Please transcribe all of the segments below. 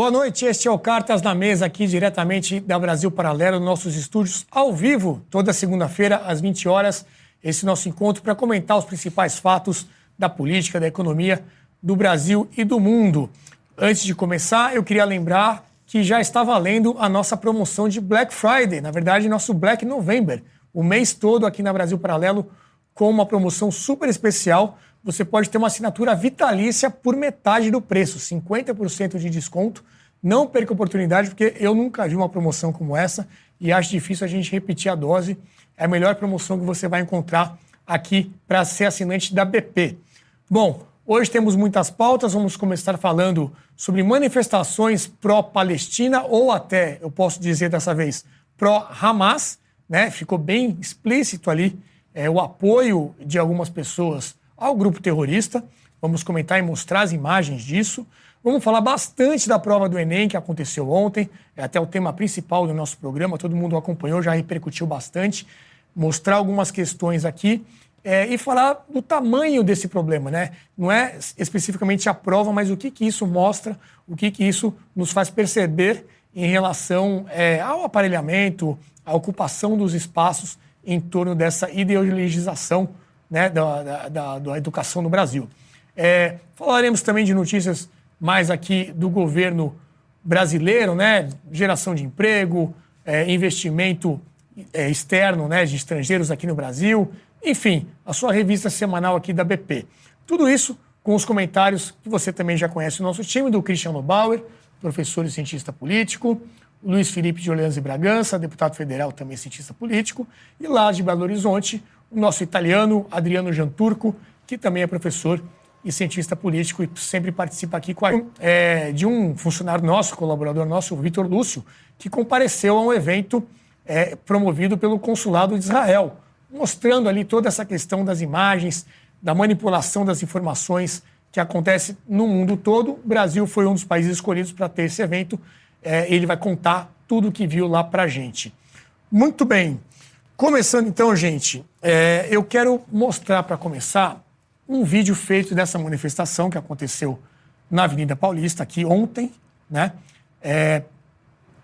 Boa noite, este é o Cartas na Mesa, aqui diretamente da Brasil Paralelo, nossos estúdios ao vivo, toda segunda-feira, às 20 horas. Esse nosso encontro para comentar os principais fatos da política, da economia do Brasil e do mundo. Antes de começar, eu queria lembrar que já está valendo a nossa promoção de Black Friday, na verdade, nosso Black November, o mês todo aqui na Brasil Paralelo, com uma promoção super especial. Você pode ter uma assinatura vitalícia por metade do preço, 50% de desconto não perca a oportunidade, porque eu nunca vi uma promoção como essa e acho difícil a gente repetir a dose. É a melhor promoção que você vai encontrar aqui para ser assinante da BP. Bom, hoje temos muitas pautas. Vamos começar falando sobre manifestações pró-Palestina ou até, eu posso dizer dessa vez, pró-Hamas. Né? Ficou bem explícito ali é, o apoio de algumas pessoas ao grupo terrorista. Vamos comentar e mostrar as imagens disso. Vamos falar bastante da prova do Enem que aconteceu ontem, é até o tema principal do nosso programa, todo mundo acompanhou, já repercutiu bastante. Mostrar algumas questões aqui é, e falar do tamanho desse problema, né? Não é especificamente a prova, mas o que, que isso mostra, o que, que isso nos faz perceber em relação é, ao aparelhamento, à ocupação dos espaços em torno dessa ideologização né, da, da, da, da educação no Brasil. É, falaremos também de notícias mais aqui do governo brasileiro, né? Geração de emprego, é, investimento é, externo, né? De estrangeiros aqui no Brasil, enfim, a sua revista semanal aqui da BP. Tudo isso com os comentários que você também já conhece o nosso time, do Cristiano Bauer, professor e cientista político, Luiz Felipe de Orleans e Bragança, deputado federal, também cientista político, e lá de Belo Horizonte, o nosso italiano Adriano Janturco, que também é professor e cientista político e sempre participa aqui com a, é, de um funcionário nosso, colaborador nosso, o Vitor Lúcio, que compareceu a um evento é, promovido pelo Consulado de Israel, mostrando ali toda essa questão das imagens, da manipulação das informações que acontece no mundo todo. O Brasil foi um dos países escolhidos para ter esse evento. É, ele vai contar tudo o que viu lá para a gente. Muito bem. Começando então, gente, é, eu quero mostrar para começar um vídeo feito dessa manifestação que aconteceu na Avenida Paulista, aqui ontem, né? É,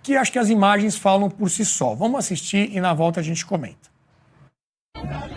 que acho que as imagens falam por si só. Vamos assistir e na volta a gente comenta. Cali.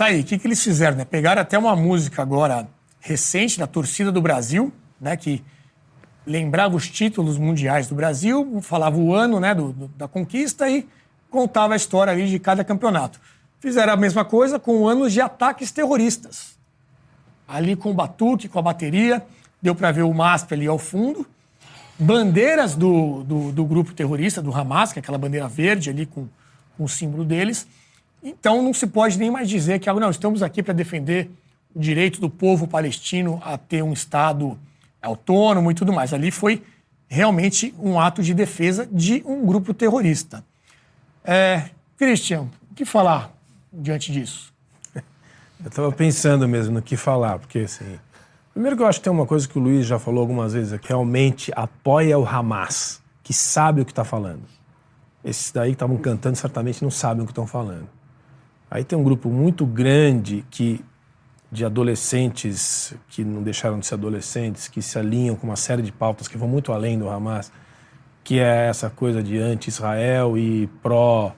Tá aí, o que, que eles fizeram? Né? Pegaram até uma música agora recente da torcida do Brasil, né? Que lembrava os títulos mundiais do Brasil, falava o ano né, do, do, da conquista e contava a história ali de cada campeonato. Fizeram a mesma coisa com anos de ataques terroristas. Ali com o batuque, com a bateria, deu para ver o MASP ali ao fundo. Bandeiras do, do, do, grupo terrorista, do Hamas, que é aquela bandeira verde ali com, com o símbolo deles. Então não se pode nem mais dizer que não, estamos aqui para defender o direito do povo palestino a ter um Estado autônomo e tudo mais. Ali foi realmente um ato de defesa de um grupo terrorista. É, Christian, o que falar diante disso? Eu estava pensando mesmo no que falar, porque assim. Primeiro que eu acho que tem uma coisa que o Luiz já falou algumas vezes, que realmente apoia o Hamas, que sabe o que está falando. Esses daí que estavam cantando certamente não sabem o que estão falando. Aí tem um grupo muito grande que de adolescentes que não deixaram de ser adolescentes, que se alinham com uma série de pautas que vão muito além do Hamas, que é essa coisa de anti-Israel e pró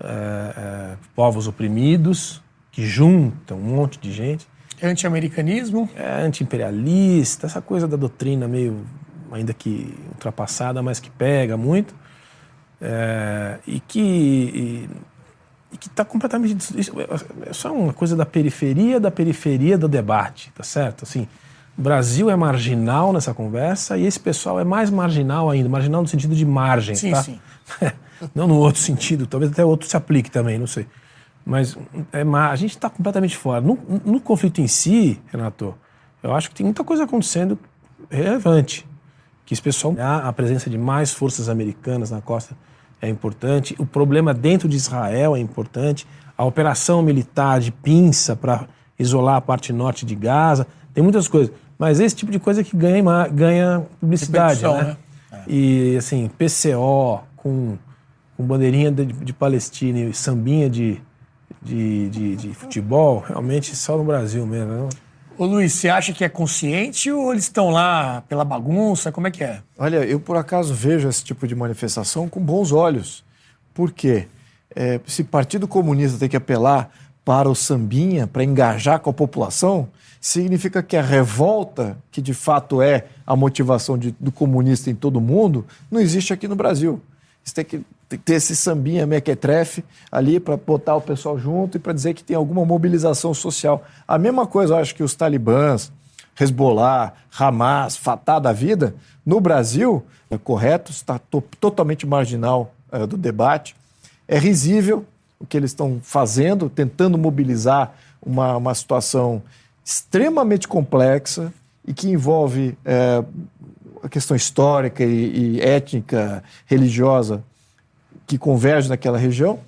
é, é, povos oprimidos, que juntam um monte de gente. Anti-americanismo? É, anti-imperialista, essa coisa da doutrina meio, ainda que ultrapassada, mas que pega muito. É, e que e que está completamente. Isso é só uma coisa da periferia da periferia do debate, tá certo? Assim, o Brasil é marginal nessa conversa e esse pessoal é mais marginal ainda marginal no sentido de margem, sim, tá? Sim. Não no outro sentido, talvez até outro se aplique também, não sei. Mas é, a gente está completamente fora. No, no conflito em si, Renato, eu acho que tem muita coisa acontecendo relevante. Que esse pessoal, a presença de mais forças americanas na costa é importante, o problema dentro de Israel é importante, a operação militar de pinça para isolar a parte norte de Gaza, tem muitas coisas. Mas esse tipo de coisa que ganha, ganha publicidade, né? né? É. E assim, PCO com, com bandeirinha de, de Palestina e sambinha de, de, de, de futebol, realmente só no Brasil mesmo. Não? Ô Luiz, você acha que é consciente ou eles estão lá pela bagunça? Como é que é? Olha, eu por acaso vejo esse tipo de manifestação com bons olhos. Por quê? É, se Partido Comunista tem que apelar para o sambinha, para engajar com a população, significa que a revolta, que de fato é a motivação de, do comunista em todo o mundo, não existe aqui no Brasil. Você tem que, tem que ter esse sambinha mequetrefe ali para botar o pessoal junto e para dizer que tem alguma mobilização social. A mesma coisa, eu acho que os talibãs, Hezbollah, Hamas, Fatah da vida, no Brasil, é correto, está to totalmente marginal é, do debate. É risível o que eles estão fazendo, tentando mobilizar uma, uma situação extremamente complexa e que envolve é, a questão histórica e, e, étnica, religiosa que converge naquela região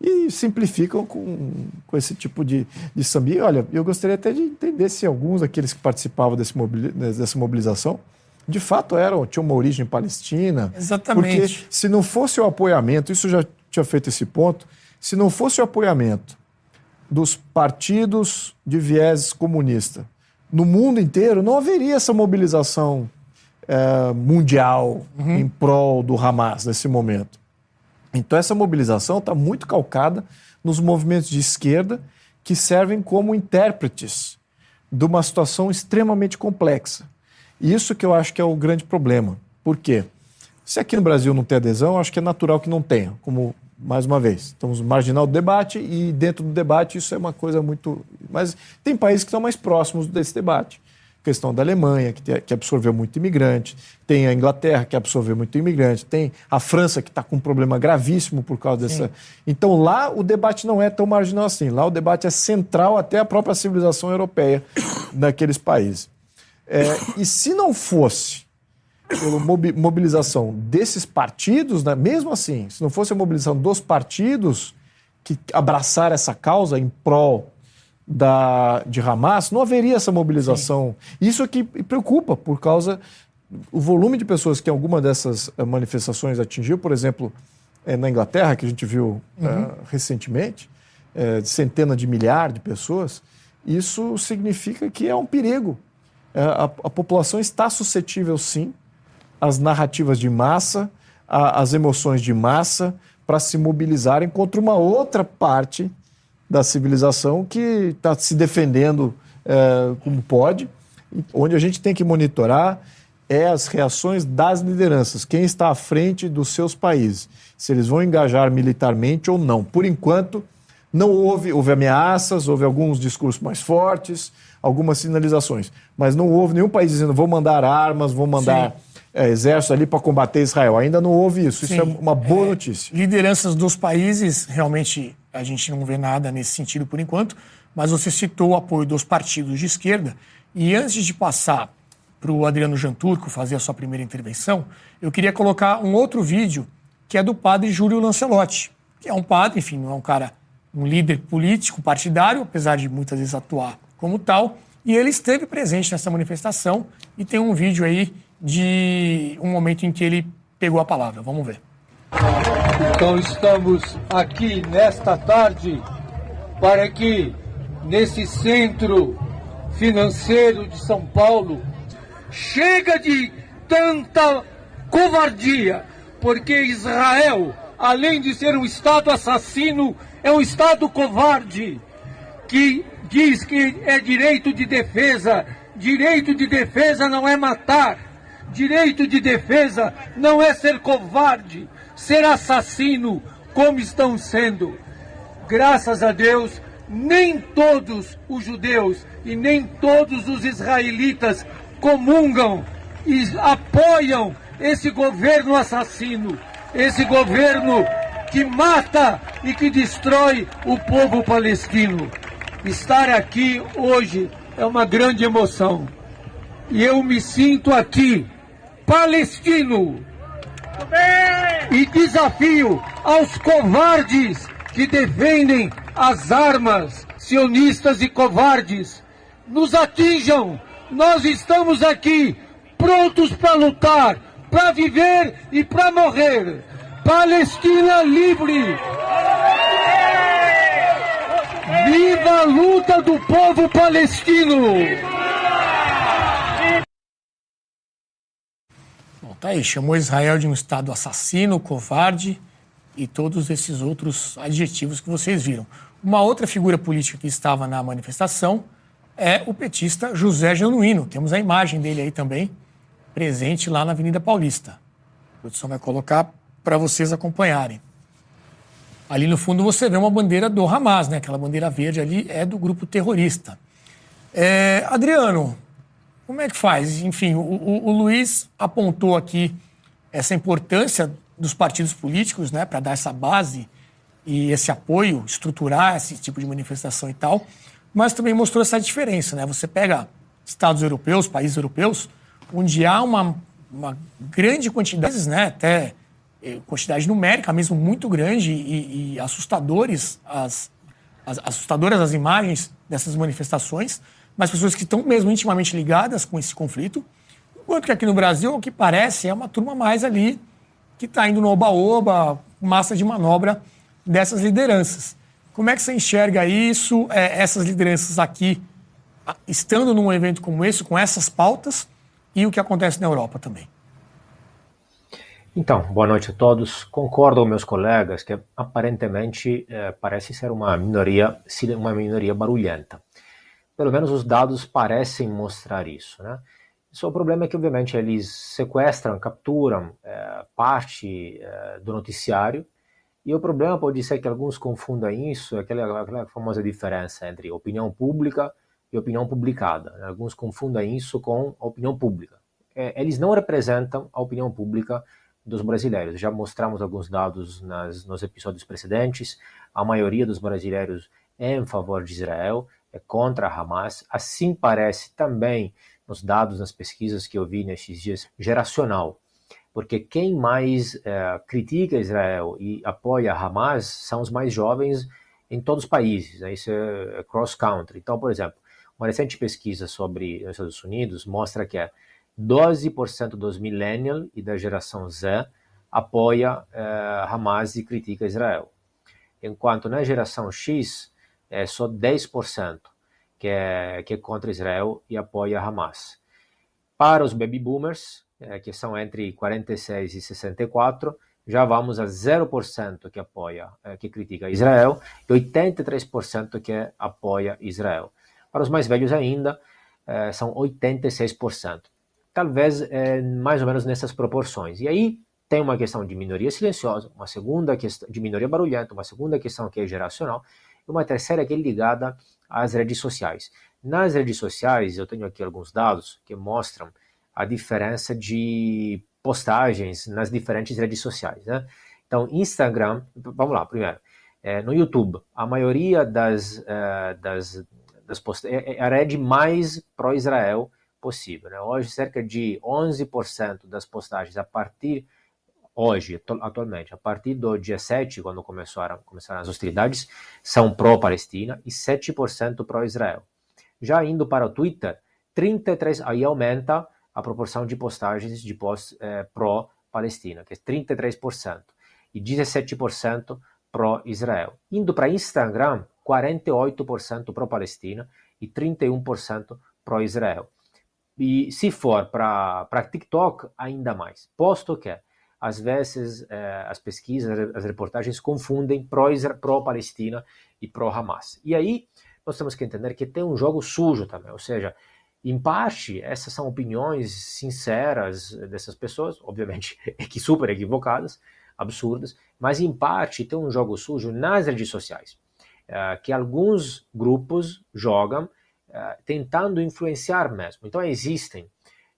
e simplificam com, com esse tipo de, de samba. olha, eu gostaria até de entender se alguns daqueles que participavam desse dessa mobilização de fato eram, tinham uma origem palestina. Exatamente. Porque se não fosse o apoiamento, isso já tinha feito esse ponto, se não fosse o apoiamento dos partidos de viés comunista no mundo inteiro, não haveria essa mobilização é, mundial uhum. em prol do Hamas nesse momento. Então, essa mobilização está muito calcada nos movimentos de esquerda que servem como intérpretes de uma situação extremamente complexa. Isso que eu acho que é o grande problema. Por quê? Se aqui no Brasil não tem adesão, acho que é natural que não tenha, como mais uma vez, estamos marginal do debate e dentro do debate isso é uma coisa muito. Mas tem países que estão mais próximos desse debate questão da Alemanha, que, que absorveu muito imigrante, tem a Inglaterra, que absorveu muito imigrante, tem a França, que está com um problema gravíssimo por causa dessa. Sim. Então lá o debate não é tão marginal assim. Lá o debate é central até a própria civilização europeia naqueles países. É, e se não fosse pela mobilização desses partidos, né, mesmo assim, se não fosse a mobilização dos partidos que abraçaram essa causa em prol da, de Hamas, não haveria essa mobilização. Sim. Isso aqui preocupa, por causa o volume de pessoas que alguma dessas eh, manifestações atingiu, por exemplo, é, na Inglaterra, que a gente viu uhum. uh, recentemente, é, centenas de milhares de pessoas, isso significa que é um perigo. É, a, a, população está suscetível, sim, às narrativas de massa, às emoções de massa, para se mobilizarem contra uma outra parte da civilização que está se defendendo é, como pode. Onde a gente tem que monitorar é as reações das lideranças, quem está à frente dos seus países, se eles vão engajar militarmente ou não. Por enquanto, não houve, houve ameaças, houve alguns discursos mais fortes, algumas sinalizações, mas não houve nenhum país dizendo vou mandar armas, vou mandar é, exército ali para combater Israel. Ainda não houve isso. Sim. Isso é uma boa é, notícia. Lideranças dos países realmente a gente não vê nada nesse sentido por enquanto, mas você citou o apoio dos partidos de esquerda. E antes de passar para o Adriano Janturco fazer a sua primeira intervenção, eu queria colocar um outro vídeo que é do padre Júlio Lancelotti, que é um padre, enfim, não é um cara, um líder político partidário, apesar de muitas vezes atuar como tal, e ele esteve presente nessa manifestação e tem um vídeo aí de um momento em que ele pegou a palavra. Vamos ver. Então estamos aqui nesta tarde para que nesse centro financeiro de São Paulo chega de tanta covardia, porque Israel, além de ser um Estado assassino, é um Estado covarde que diz que é direito de defesa. Direito de defesa não é matar. Direito de defesa não é ser covarde ser assassino como estão sendo. graças a Deus, nem todos os judeus e nem todos os israelitas comungam e apoiam esse governo assassino, esse governo que mata e que destrói o povo palestino. Estar aqui hoje é uma grande emoção. E eu me sinto aqui, palestino. E desafio aos covardes que defendem as armas, sionistas e covardes, nos atinjam. Nós estamos aqui prontos para lutar, para viver e para morrer. Palestina livre! Viva a luta do povo palestino! Tá aí, chamou Israel de um Estado assassino, covarde e todos esses outros adjetivos que vocês viram. Uma outra figura política que estava na manifestação é o petista José Genuíno. Temos a imagem dele aí também, presente lá na Avenida Paulista. A produção vai colocar para vocês acompanharem. Ali no fundo você vê uma bandeira do Hamas, né? Aquela bandeira verde ali é do grupo terrorista. É, Adriano, como é que faz? Enfim, o, o, o Luiz apontou aqui essa importância dos partidos políticos, né, para dar essa base e esse apoio, estruturar esse tipo de manifestação e tal, mas também mostrou essa diferença, né? Você pega estados europeus, países europeus, onde há uma, uma grande quantidade, né, até eh, quantidade numérica mesmo muito grande e, e assustadores as, as, assustadoras as imagens dessas manifestações, mas pessoas que estão mesmo intimamente ligadas com esse conflito, enquanto que aqui no Brasil o que parece é uma turma mais ali que está indo no oba-oba, massa de manobra dessas lideranças. Como é que você enxerga isso, é, essas lideranças aqui, estando num evento como esse, com essas pautas, e o que acontece na Europa também? Então, boa noite a todos. Concordo com meus colegas que aparentemente eh, parece ser uma minoria, uma minoria barulhenta. Pelo menos os dados parecem mostrar isso, né? Só o problema é que, obviamente, eles sequestram, capturam é, parte é, do noticiário, e o problema pode ser que alguns confundam isso, aquela, aquela famosa diferença entre opinião pública e opinião publicada. Alguns confundem isso com a opinião pública. É, eles não representam a opinião pública dos brasileiros. Já mostramos alguns dados nas, nos episódios precedentes. A maioria dos brasileiros é em favor de Israel, é contra a Hamas. Assim parece também nos dados, nas pesquisas que eu vi nesses dias, geracional. Porque quem mais é, critica Israel e apoia Hamas são os mais jovens em todos os países, né? isso é cross-country. Então, por exemplo, uma recente pesquisa sobre os Estados Unidos mostra que 12% dos millennials e da geração Z apoia é, Hamas e critica Israel. Enquanto na geração X é só 10% que é, que é contra Israel e apoia Hamas. Para os baby boomers, é, que são entre 46 e 64, já vamos a 0% que apoia, é, que critica Israel e 83% que apoia Israel. Para os mais velhos ainda, é, são 86%. Talvez é, mais ou menos nessas proporções. E aí tem uma questão de minoria silenciosa, uma segunda questão de minoria barulhenta, uma segunda questão que é geracional, e uma terceira que é ligada às redes sociais. Nas redes sociais, eu tenho aqui alguns dados que mostram a diferença de postagens nas diferentes redes sociais. Né? Então, Instagram, vamos lá, primeiro. É, no YouTube, a maioria das, é, das, das postagens é, é a rede mais pró-Israel possível. Né? Hoje, cerca de 11% das postagens a partir hoje, atualmente, a partir do dia 7, quando começaram, começaram as hostilidades, são pró-Palestina e 7% pró-Israel. Já indo para o Twitter, 33%, aí aumenta a proporção de postagens de post é, pró-Palestina, que é 33%, e 17% pró-Israel. Indo para Instagram, 48% pró-Palestina e 31% pró-Israel. E se for para TikTok, ainda mais. Posto que às vezes eh, as pesquisas, as reportagens confundem pró-Palestina e pró-Hamas. E aí nós temos que entender que tem um jogo sujo também, ou seja, em parte essas são opiniões sinceras dessas pessoas, obviamente que super equivocadas, absurdas, mas em parte tem um jogo sujo nas redes sociais. é, que alguns grupos jogam é, tentando influenciar mesmo. Então existem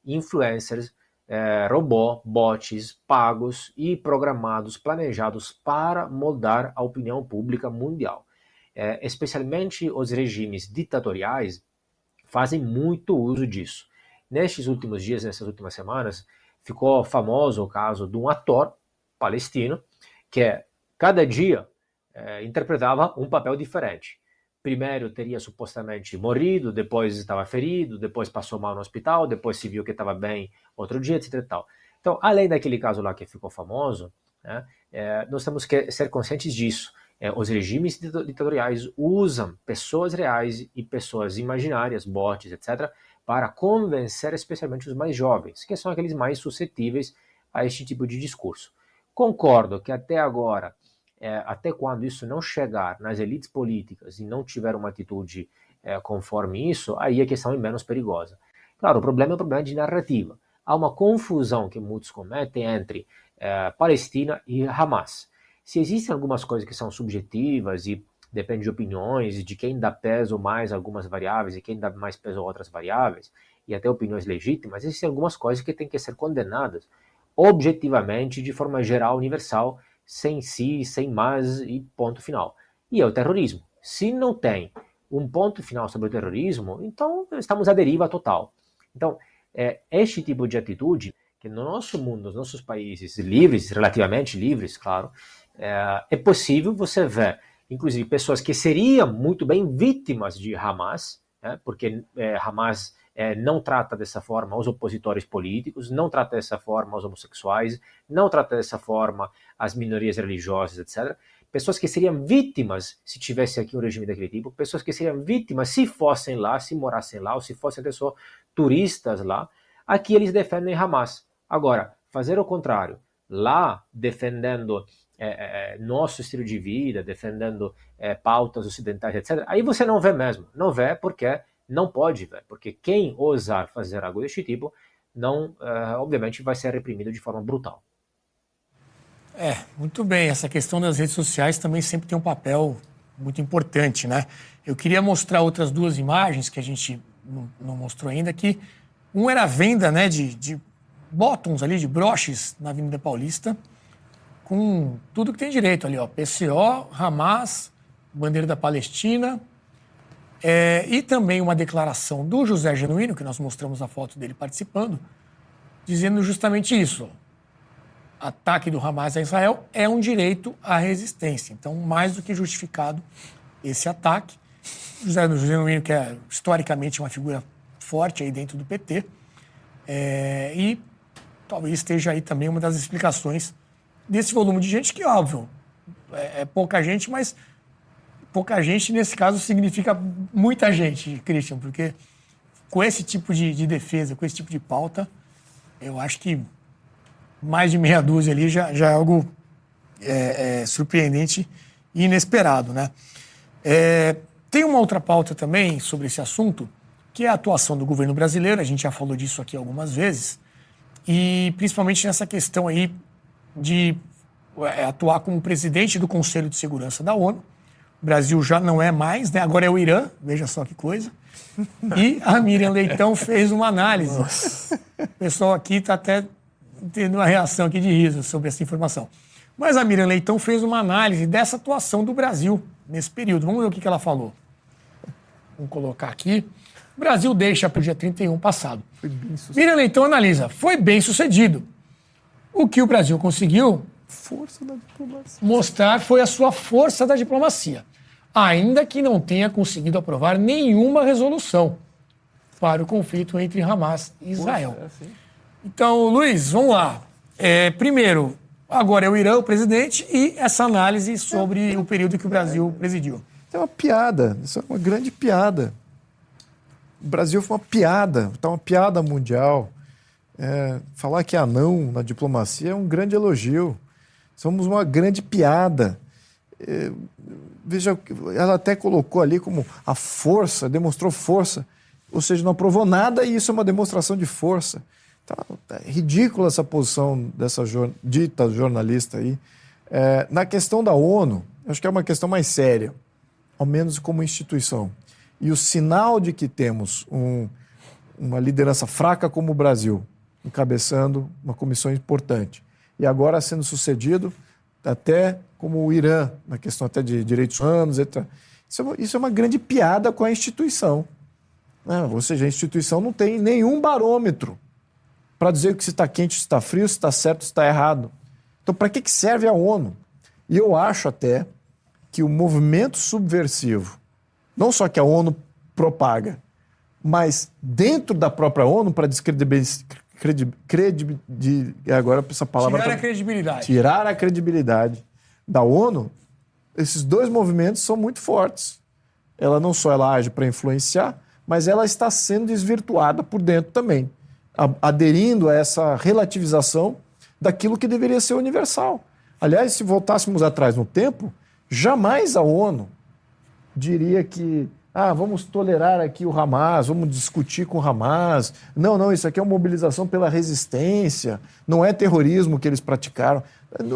influencers, é, robô, bots pagos e programados, planejados para moldar a opinião pública mundial. É, especialmente os regimes ditatoriais fazem muito uso disso. Nestes últimos dias, nessas últimas semanas, ficou famoso o caso de um ator palestino que cada dia é, interpretava um papel diferente primeiro teria supostamente morrido, depois estava ferido, depois passou mal no hospital, depois se viu que estava bem outro dia, etc. Tal. Então, além daquele caso lá que ficou famoso, né, é, nós temos que ser conscientes disso. É, os regimes ditatoriais usam pessoas reais e pessoas imaginárias, bots, etc., para convencer especialmente os mais jovens, que são aqueles mais suscetíveis a este tipo de discurso. Concordo que até agora é, até quando isso não chegar nas elites políticas e não tiver uma atitude é, conforme isso, aí a questão é menos perigosa. Claro, o problema é um problema de narrativa. Há uma confusão que muitos cometem entre é, Palestina e Hamas. Se existem algumas coisas que são subjetivas e depende de opiniões, de quem dá peso mais a algumas variáveis e quem dá mais peso a outras variáveis, e até opiniões legítimas, existem algumas coisas que têm que ser condenadas objetivamente, de forma geral, universal, sem si, sem mas e ponto final. E é o terrorismo. Se não tem um ponto final sobre o terrorismo, então estamos à deriva total. Então, é este tipo de atitude que no nosso mundo, nos nossos países livres, relativamente livres, claro, é, é possível você ver, inclusive, pessoas que seriam muito bem vítimas de Hamas, né, porque é, Hamas é, não trata dessa forma os opositores políticos, não trata dessa forma os homossexuais, não trata dessa forma as minorias religiosas, etc. Pessoas que seriam vítimas se tivesse aqui um regime daquele tipo, pessoas que seriam vítimas se fossem lá, se morassem lá, ou se fossem até só turistas lá. Aqui eles defendem Hamas. Agora, fazer o contrário, lá defendendo é, é, é, nosso estilo de vida, defendendo é, pautas ocidentais, etc., aí você não vê mesmo. Não vê porque não pode ver, porque quem ousar fazer algo deste tipo, não, uh, obviamente, vai ser reprimido de forma brutal. É, muito bem. Essa questão das redes sociais também sempre tem um papel muito importante, né? Eu queria mostrar outras duas imagens que a gente não, não mostrou ainda, que um era a venda né, de, de bottoms ali, de broches na Avenida Paulista, com tudo que tem direito ali, ó. PCO, Hamas, bandeira da Palestina, é, e também uma declaração do José Genuíno, que nós mostramos a foto dele participando, dizendo justamente isso. Ataque do Hamas a Israel é um direito à resistência. Então, mais do que justificado esse ataque. José Genuíno, que é historicamente uma figura forte aí dentro do PT, é, e talvez esteja aí também uma das explicações desse volume de gente que, óbvio, é, é pouca gente, mas pouca gente, nesse caso, significa muita gente, Christian, porque com esse tipo de, de defesa, com esse tipo de pauta, eu acho que mais de meia dúzia ali já, já é algo é, é, surpreendente e inesperado, né? É, tem uma outra pauta também sobre esse assunto, que é a atuação do governo brasileiro, a gente já falou disso aqui algumas vezes, e principalmente nessa questão aí de é, atuar como presidente do Conselho de Segurança da ONU, Brasil já não é mais, né? agora é o Irã, veja só que coisa. E a Miriam Leitão fez uma análise. Nossa. O pessoal aqui está até tendo uma reação aqui de riso sobre essa informação. Mas a Miriam Leitão fez uma análise dessa atuação do Brasil nesse período. Vamos ver o que ela falou. Vamos colocar aqui. O Brasil deixa para o dia 31 passado. Miriam Leitão analisa. Foi bem sucedido. O que o Brasil conseguiu mostrar foi a sua força da diplomacia ainda que não tenha conseguido aprovar nenhuma resolução para o conflito entre Hamas e Israel. É então, Luiz, vamos lá. É, primeiro, agora é o Irã o presidente e essa análise sobre o período que o Brasil presidiu. É uma piada, isso é uma grande piada. O Brasil foi uma piada, está uma piada mundial. É, falar que é não na diplomacia é um grande elogio. Somos uma grande piada. É, veja, ela até colocou ali como a força, demonstrou força, ou seja, não aprovou nada e isso é uma demonstração de força. Então, é ridícula essa posição dessa jor dita jornalista aí. É, na questão da ONU, acho que é uma questão mais séria. ao menos como instituição. E o sinal de que temos um, uma liderança fraca como o Brasil, encabeçando uma comissão importante, e agora sendo sucedido até como o Irã, na questão até de direitos humanos, etc. Isso é uma, isso é uma grande piada com a instituição. Né? Ou seja, a instituição não tem nenhum barômetro para dizer que se está quente, se está frio, se está certo, se está errado. Então, para que, que serve a ONU? E eu acho até que o movimento subversivo, não só que a ONU propaga, mas dentro da própria ONU, para descredibilizar. Credi, agora essa palavra. Tirar tá, a credibilidade. Tirar a credibilidade da ONU, esses dois movimentos são muito fortes. Ela não só ela age para influenciar, mas ela está sendo desvirtuada por dentro também, aderindo a essa relativização daquilo que deveria ser universal. Aliás, se voltássemos atrás no tempo, jamais a ONU diria que ah, vamos tolerar aqui o Hamas, vamos discutir com o Hamas. Não, não, isso aqui é uma mobilização pela resistência, não é terrorismo que eles praticaram.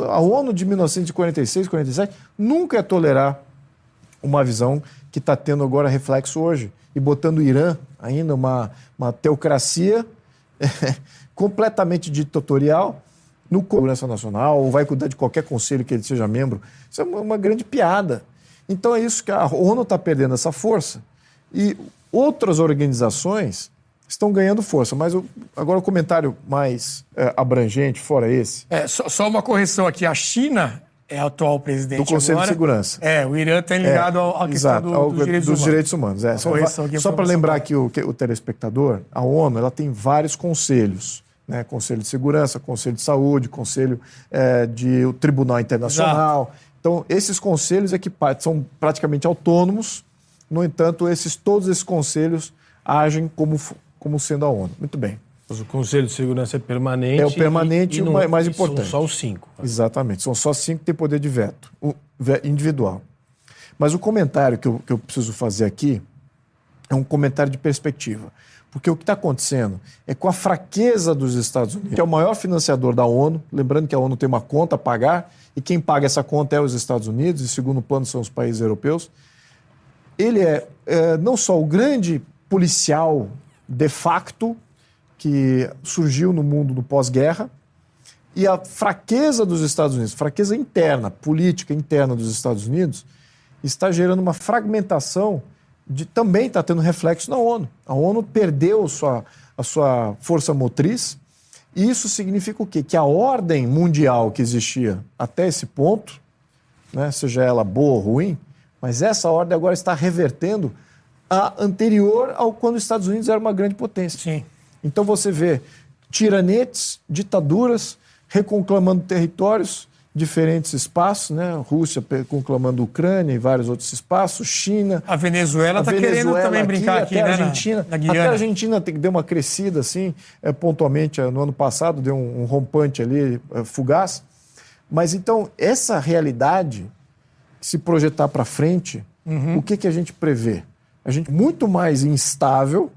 A ONU de 1946, 47 nunca ia tolerar uma visão que está tendo agora reflexo hoje e botando o Irã ainda uma, uma teocracia completamente ditatorial no Segurança Nacional ou vai cuidar de qualquer conselho que ele seja membro. Isso é uma, uma grande piada. Então é isso que a ONU está perdendo essa força e outras organizações estão ganhando força. Mas agora o comentário mais é, abrangente, fora esse. É, só, só, uma correção aqui. A China é a atual presidente do Conselho agora. de Segurança. É, o Irã está ligado é, ao, à questão do, ao, dos direitos dos humanos. Direitos humanos é. Só, só para lembrar aqui o, o telespectador, a ONU ela tem vários conselhos. Né, Conselho de Segurança, Conselho de Saúde, Conselho é, de o Tribunal Internacional. Exato. Então, esses conselhos é que são praticamente autônomos, no entanto, esses, todos esses conselhos agem como, como sendo a ONU. Muito bem. Mas o Conselho de Segurança é permanente. É o permanente e, e o mais importante. São só os cinco. Exatamente. São só cinco que têm poder de veto individual. Mas o comentário que eu, que eu preciso fazer aqui é um comentário de perspectiva. Porque o que está acontecendo é com a fraqueza dos Estados Unidos, que é o maior financiador da ONU, lembrando que a ONU tem uma conta a pagar, e quem paga essa conta é os Estados Unidos, e segundo plano são os países europeus. Ele é, é não só o grande policial de facto que surgiu no mundo do pós-guerra, e a fraqueza dos Estados Unidos, fraqueza interna, política interna dos Estados Unidos, está gerando uma fragmentação de, também está tendo reflexo na ONU. A ONU perdeu sua, a sua força motriz, e isso significa o quê? Que a ordem mundial que existia até esse ponto, né, seja ela boa ou ruim, mas essa ordem agora está revertendo a anterior ao quando os Estados Unidos era uma grande potência. Sim. Então você vê tiranetes, ditaduras, reconclamando territórios, diferentes espaços, né? Rússia conclamando Ucrânia e vários outros espaços, China. A Venezuela está querendo também brincar aqui, até né? A Argentina, na, na até a Argentina dar uma crescida assim, é, pontualmente no ano passado deu um, um rompante ali é, fugaz. Mas então essa realidade se projetar para frente, uhum. o que que a gente prevê? A gente muito mais instável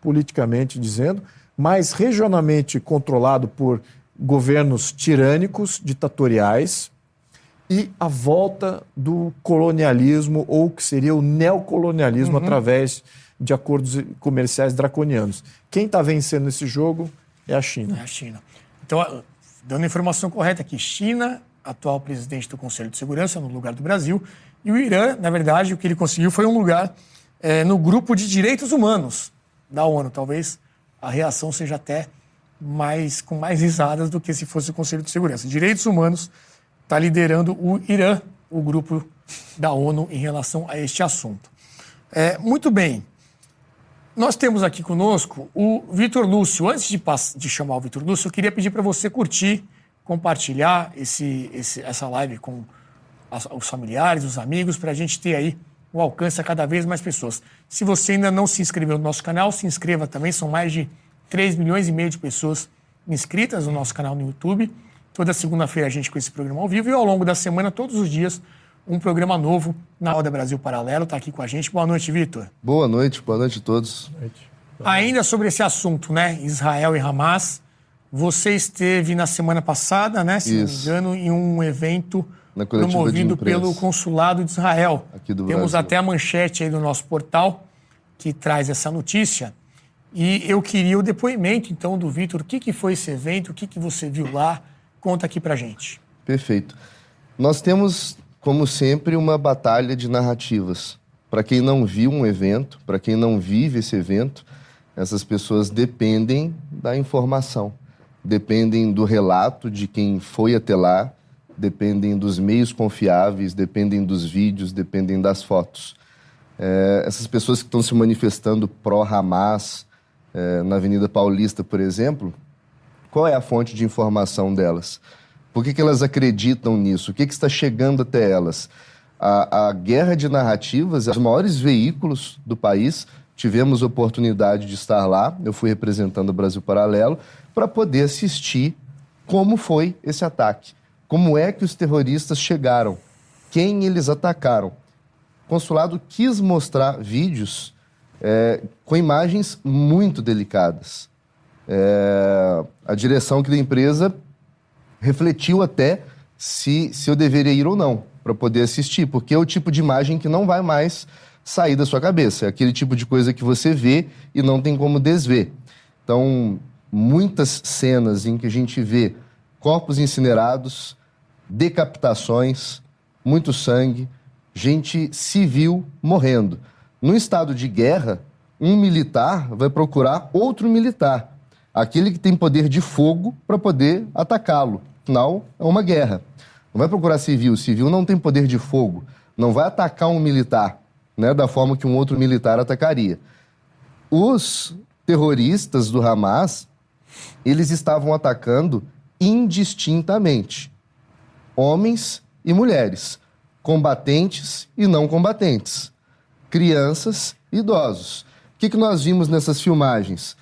politicamente dizendo, mais regionalmente controlado por governos tirânicos, ditatoriais, e a volta do colonialismo, ou que seria o neocolonialismo, uhum. através de acordos comerciais draconianos. Quem está vencendo esse jogo é a China. É a China. Então, dando a informação correta aqui, China, atual presidente do Conselho de Segurança, no lugar do Brasil, e o Irã, na verdade, o que ele conseguiu foi um lugar é, no grupo de direitos humanos da ONU. Talvez a reação seja até mais, com mais risadas do que se fosse o Conselho de Segurança. Direitos Humanos está liderando o Irã, o grupo da ONU, em relação a este assunto. É, muito bem. Nós temos aqui conosco o Vitor Lúcio. Antes de, de chamar o Vitor Lúcio, eu queria pedir para você curtir, compartilhar esse, esse, essa live com as, os familiares, os amigos, para a gente ter aí o alcance a cada vez mais pessoas. Se você ainda não se inscreveu no nosso canal, se inscreva também, são mais de 3 milhões e meio de pessoas inscritas no nosso canal no YouTube. Toda segunda-feira a gente com esse programa ao vivo e ao longo da semana, todos os dias, um programa novo na Roda Brasil Paralelo. Está aqui com a gente. Boa noite, Vitor. Boa noite, boa noite a todos. Boa noite. Ainda sobre esse assunto, né? Israel e Hamas. Você esteve na semana passada, né? Se Isso. não me engano, em um evento promovido pelo Consulado de Israel. Aqui do Temos Brasil. até a manchete aí do nosso portal que traz essa notícia. E eu queria o depoimento, então, do Vitor. O que, que foi esse evento? O que, que você viu lá? Conta aqui pra gente. Perfeito. Nós temos, como sempre, uma batalha de narrativas. Para quem não viu um evento, para quem não vive esse evento, essas pessoas dependem da informação, dependem do relato de quem foi até lá, dependem dos meios confiáveis, dependem dos vídeos, dependem das fotos. É, essas pessoas que estão se manifestando pró-Hamas é, na Avenida Paulista, por exemplo, qual é a fonte de informação delas? Por que, que elas acreditam nisso? O que, que está chegando até elas? A, a guerra de narrativas, é os maiores veículos do país, tivemos oportunidade de estar lá, eu fui representando o Brasil Paralelo, para poder assistir como foi esse ataque. Como é que os terroristas chegaram? Quem eles atacaram? O consulado quis mostrar vídeos é, com imagens muito delicadas. É, a direção aqui da empresa refletiu até se, se eu deveria ir ou não para poder assistir, porque é o tipo de imagem que não vai mais sair da sua cabeça. É aquele tipo de coisa que você vê e não tem como desver. Então, muitas cenas em que a gente vê corpos incinerados, decapitações, muito sangue, gente civil morrendo. Num estado de guerra, um militar vai procurar outro militar, aquele que tem poder de fogo para poder atacá-lo. Afinal, é uma guerra. Não vai procurar civil, civil não tem poder de fogo, não vai atacar um militar, né, da forma que um outro militar atacaria. Os terroristas do Hamas, eles estavam atacando indistintamente homens e mulheres, combatentes e não combatentes, crianças e idosos. O que, que nós vimos nessas filmagens?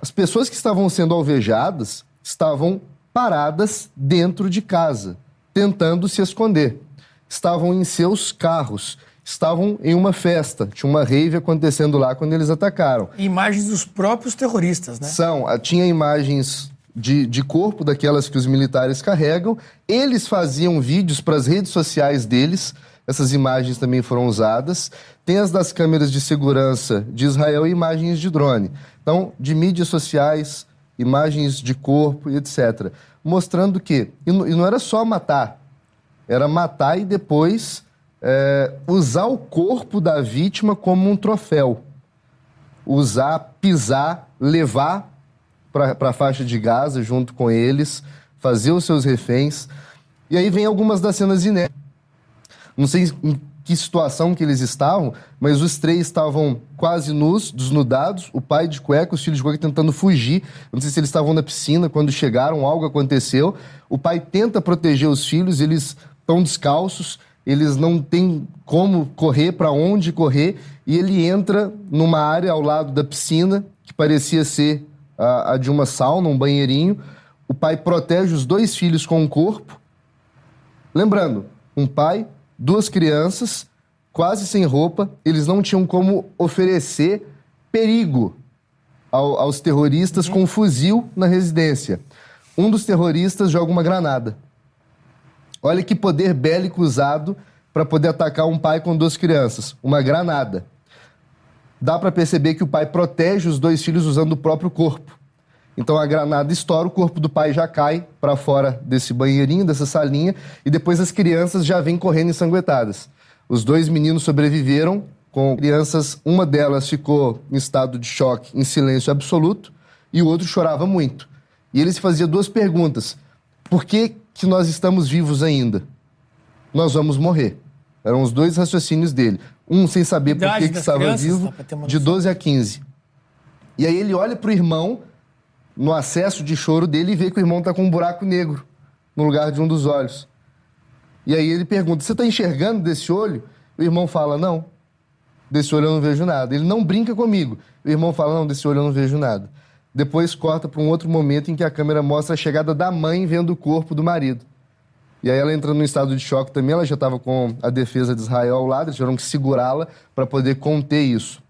As pessoas que estavam sendo alvejadas estavam paradas dentro de casa, tentando se esconder. Estavam em seus carros, estavam em uma festa, tinha uma rave acontecendo lá quando eles atacaram. Imagens dos próprios terroristas, né? São, ah, tinha imagens de, de corpo daquelas que os militares carregam. Eles faziam vídeos para as redes sociais deles. Essas imagens também foram usadas. Tem as das câmeras de segurança de Israel e imagens de drone. Então, de mídias sociais, imagens de corpo e etc. Mostrando que. E não, era só matar, era matar e depois é, usar o corpo da vítima como um troféu. Usar, pisar, levar para a faixa de Gaza junto com eles, fazer os seus reféns. E aí vem algumas das cenas inéditas. Não sei em que situação que eles estavam, mas os três estavam quase nus, desnudados, o pai de cueca, os filhos de cueca tentando fugir. Não sei se eles estavam na piscina quando chegaram, algo aconteceu. O pai tenta proteger os filhos, eles estão descalços, eles não têm como correr, para onde correr, e ele entra numa área ao lado da piscina, que parecia ser a, a de uma sauna, um banheirinho. O pai protege os dois filhos com o corpo. Lembrando, um pai, duas crianças, quase sem roupa, eles não tinham como oferecer perigo ao, aos terroristas com um fuzil na residência. Um dos terroristas joga uma granada. Olha que poder bélico usado para poder atacar um pai com duas crianças. Uma granada. Dá para perceber que o pai protege os dois filhos usando o próprio corpo. Então a granada estoura, o corpo do pai já cai para fora desse banheirinho, dessa salinha, e depois as crianças já vêm correndo ensanguentadas. Os dois meninos sobreviveram, com crianças, uma delas ficou em estado de choque, em silêncio absoluto, e o outro chorava muito. E ele se fazia duas perguntas: por que, que nós estamos vivos ainda? Nós vamos morrer. Eram os dois raciocínios dele. Um sem saber por que, que estava crianças, vivo, de noção. 12 a 15. E aí ele olha pro irmão, no acesso de choro dele, e vê que o irmão tá com um buraco negro no lugar de um dos olhos. E aí ele pergunta: Você tá enxergando desse olho? O irmão fala: Não. Desse olho eu não vejo nada. Ele não brinca comigo. O irmão fala: Não, desse olho eu não vejo nada. Depois corta para um outro momento em que a câmera mostra a chegada da mãe vendo o corpo do marido. E aí ela entra num estado de choque também, ela já estava com a defesa de Israel ao lado, eles tiveram que segurá-la para poder conter isso.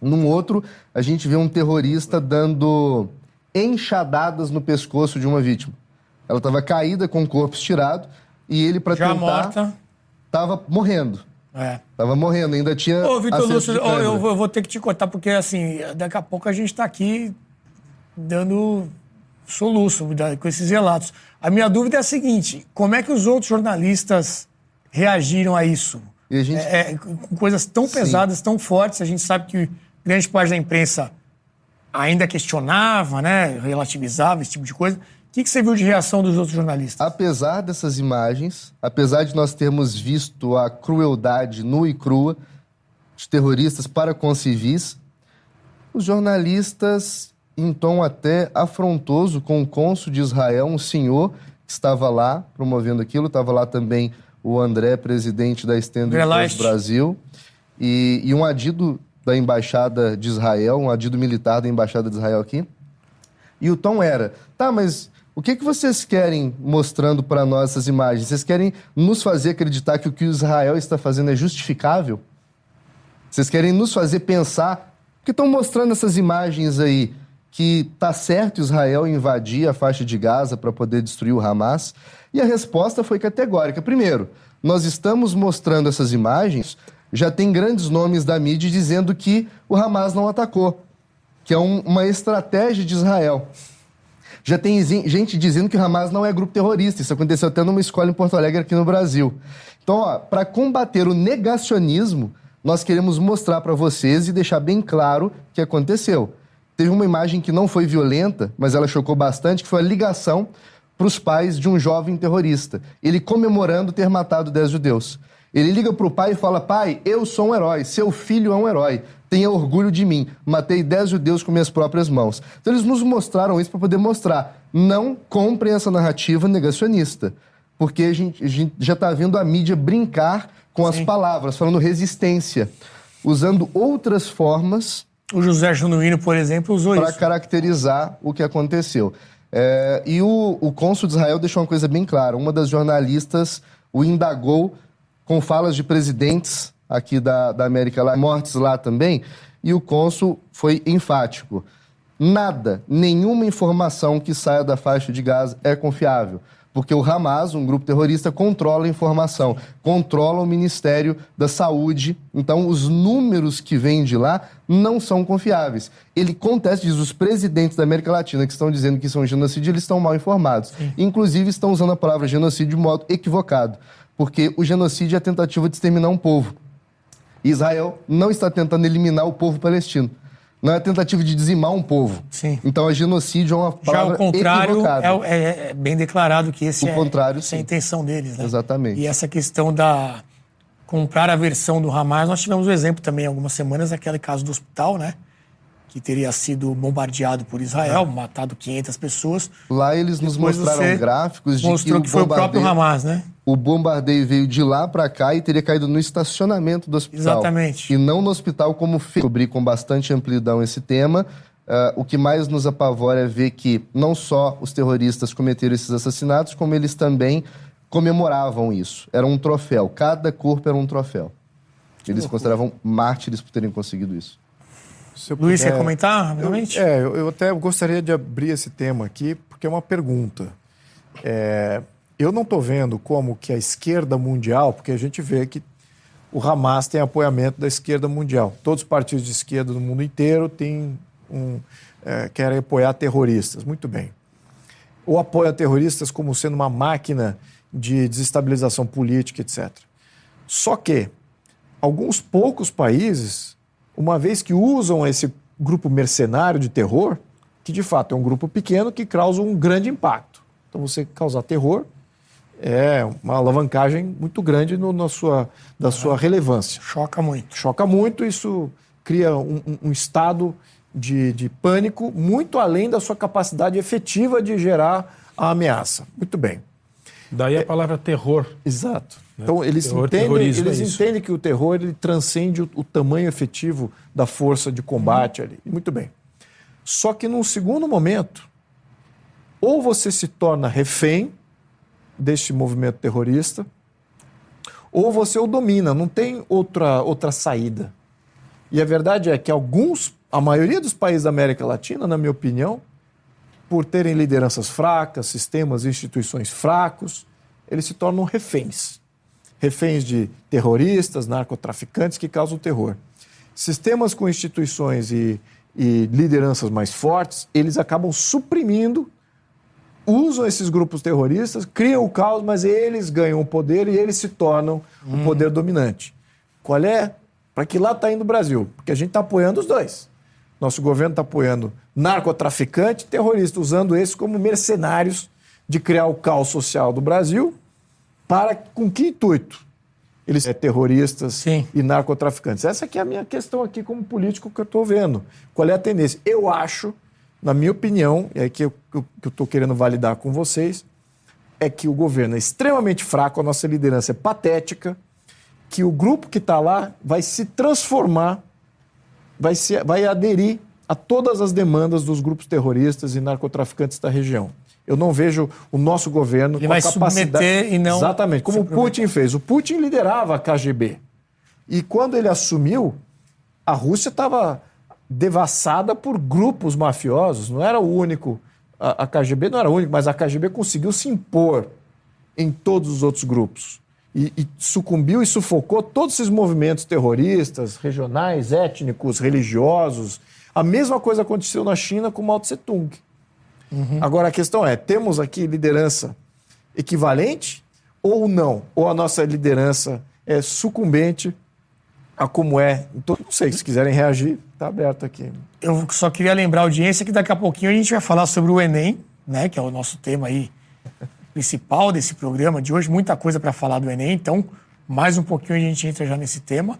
Num outro, a gente vê um terrorista dando enxadadas no pescoço de uma vítima. Ela estava caída com o corpo estirado e ele, para tentar, morta. tava morrendo. É. Tava morrendo, ainda tinha. Ô, Vitor Lúcio, eu, vou- eu vou ter que te cortar, porque assim, daqui a pouco a gente está aqui dando soluço com esses relatos. A minha dúvida é a seguinte: como é que os outros jornalistas reagiram a isso? A gente- É, é, com coisas tão Sim. pesadas, tão fortes, a gente sabe que grande parte da imprensa ainda questionava, né, relativizava esse tipo de coisa. O que, que você viu de reação dos outros jornalistas? Apesar dessas imagens, apesar de nós termos visto a crueldade nua e crua de terroristas para com civis, os jornalistas, em tom até afrontoso com o cônsul de Israel, um senhor que estava lá promovendo aquilo, estava lá também o André, presidente da Force Leist. Brasil, e, e um adido da Embaixada de Israel, um adido militar da Embaixada de Israel aqui, e o tom era: tá, mas o que, que vocês querem mostrando para nós essas imagens? Vocês querem nos fazer acreditar que o que Israel está fazendo é justificável? Vocês querem nos fazer pensar? Porque estão mostrando essas imagens aí que tá certo Israel invadir a faixa de Gaza para poder destruir o Hamas? E a resposta foi categórica. Primeiro, nós estamos mostrando essas imagens, já tem grandes nomes da mídia dizendo que o Hamas não atacou, que é um- uma estratégia de Israel. Já tem gente dizendo que o Hamas não é grupo terrorista. Isso aconteceu até numa escola em Porto Alegre aqui no Brasil. Então, para combater o negacionismo, nós queremos mostrar para vocês e deixar bem claro o que aconteceu. Teve uma imagem que não foi violenta, mas ela chocou bastante, que foi a ligação para os pais de um jovem terrorista. Ele comemorando ter matado 10 judeus. Ele liga para o pai e fala: Pai, eu sou um herói, seu filho é um herói. Tenha orgulho de mim. Matei 10 judeus com minhas próprias mãos. Então eles nos mostraram isso para poder mostrar. Não comprem essa narrativa negacionista. Porque a gente, a gente já está vendo a mídia brincar com as palavras, falando resistência, usando outras formas O José Genuíno, por exemplo, usou para isso. caracterizar o que aconteceu. É, e o, o cônsul de Israel deixou uma coisa bem clara. Uma das jornalistas o indagou com falas de presidentes aqui da, da América lá, mortes lá também, e o cônsul foi enfático. Nada, nenhuma informação que saia da faixa de Gaza é confiável. Porque o Hamas, um grupo terrorista, controla a informação, controla o Ministério da Saúde. Então, os números que vêm de lá não são confiáveis. Ele contesta, diz, os presidentes da América Latina que estão dizendo que um genocídio, eles estão mal informados. Inclusive, estão usando a palavra genocídio de modo equivocado. Porque o genocídio é a tentativa de exterminar um povo. Israel não está tentando eliminar o povo palestino. Não é tentativa de dizimar um povo. Sim. Então, a genocídio é uma Já palavra o contrário é, o- é- é bem declarado que esse O é, contrário, essa é a intenção deles, né? Exatamente. E essa questão da comprar a versão do Hamas, nós tivemos um exemplo também há algumas semanas, aquele caso do hospital, né? Que teria sido bombardeado por Israel, matado 500 pessoas. Lá eles nos Depois mostraram gráficos de Mostrou que, que, foi o próprio bombardeio- Hamas, né? O bombardeio veio de lá para cá e teria caído no estacionamento do hospital. Exatamente. E não no hospital como fez. Cobri com bastante amplidão esse tema. Ah, o que mais nos apavora é ver que não só os terroristas cometeram esses assassinatos, como eles também comemoravam isso. Era um troféu. Cada corpo era um troféu. Eles consideravam mártires por terem conseguido isso. Se Luiz, quer puder- comentar Eu, rapidamente? é, eu, eu até gostaria de abrir esse tema aqui, porque é uma pergunta. É, eu não estou vendo como que a esquerda mundial, porque a gente vê que o Hamas tem apoiamento da esquerda mundial. Todos os partidos de esquerda do mundo inteiro têm um, é, querem apoiar terroristas. Muito bem. Ou apoia terroristas como sendo uma máquina de desestabilização política, etc. Só que alguns poucos países, uma vez que usam esse grupo mercenário de terror, que de fato é um grupo pequeno que causa um grande impacto. Então, você causar terror é uma alavancagem muito grande no, na sua, da sua relevância. Choca muito. Choca muito, isso cria um, um- um estado de, de pânico muito além da sua capacidade efetiva de gerar a ameaça. Muito bem. Daí a palavra terror. Exato. Então eles Terror, entendem, eles é entendem que o terror ele transcende o, o tamanho efetivo da força de combate ali. Muito bem. Só que num segundo momento, ou você se torna refém deste movimento terrorista, ou você o domina. Não tem outra outra saída. E a verdade é que alguns, a maioria dos países da América Latina, na minha opinião, por terem lideranças fracas, sistemas e instituições fracos, eles se tornam reféns. Reféns de terroristas, narcotraficantes que causam terror. Sistemas com instituições e, e lideranças mais fortes, eles acabam suprimindo, usam esses grupos terroristas, criam o caos, mas eles ganham o poder e eles se tornam hum. o poder dominante. Qual é? Para que lá está indo o Brasil? Porque a gente está apoiando os dois. Nosso governo está apoiando narcotraficante, terrorista, usando esses como mercenários de criar o caos social do Brasil. Para com que intuito? Eles são terroristas Sim. e narcotraficantes. Essa aqui é a minha questão aqui como político que eu estou vendo. Qual é a tendência? Eu acho, na minha opinião, e é que eu estou querendo validar com vocês, é que o governo é extremamente fraco, a nossa liderança é patética, que o grupo que está lá vai se transformar, vai, se, vai aderir a todas as demandas dos grupos terroristas e narcotraficantes da região. Eu não vejo o nosso governo Ele com a capacidade. e não. Exatamente, como o Putin fez. O Putin liderava a KGB. E quando ele assumiu, a Rússia estava devassada por grupos mafiosos. Não era o único. A, a KGB não era o único, mas a KGB conseguiu se impor em todos os outros grupos e, e, sucumbiu e sufocou todos esses movimentos terroristas, regionais, étnicos, religiosos. A mesma coisa aconteceu na China com Mao Tse Tung. Uhum. Agora a questão é: temos aqui liderança equivalente ou não? Ou a nossa liderança é sucumbente a como é? Então, não sei, se quiserem reagir, está aberto aqui. Eu só queria lembrar a audiência que daqui a pouquinho a gente vai falar sobre o Enem, né, que é o nosso tema aí principal desse programa de hoje, muita coisa para falar do Enem, então mais um pouquinho a gente entra já nesse tema.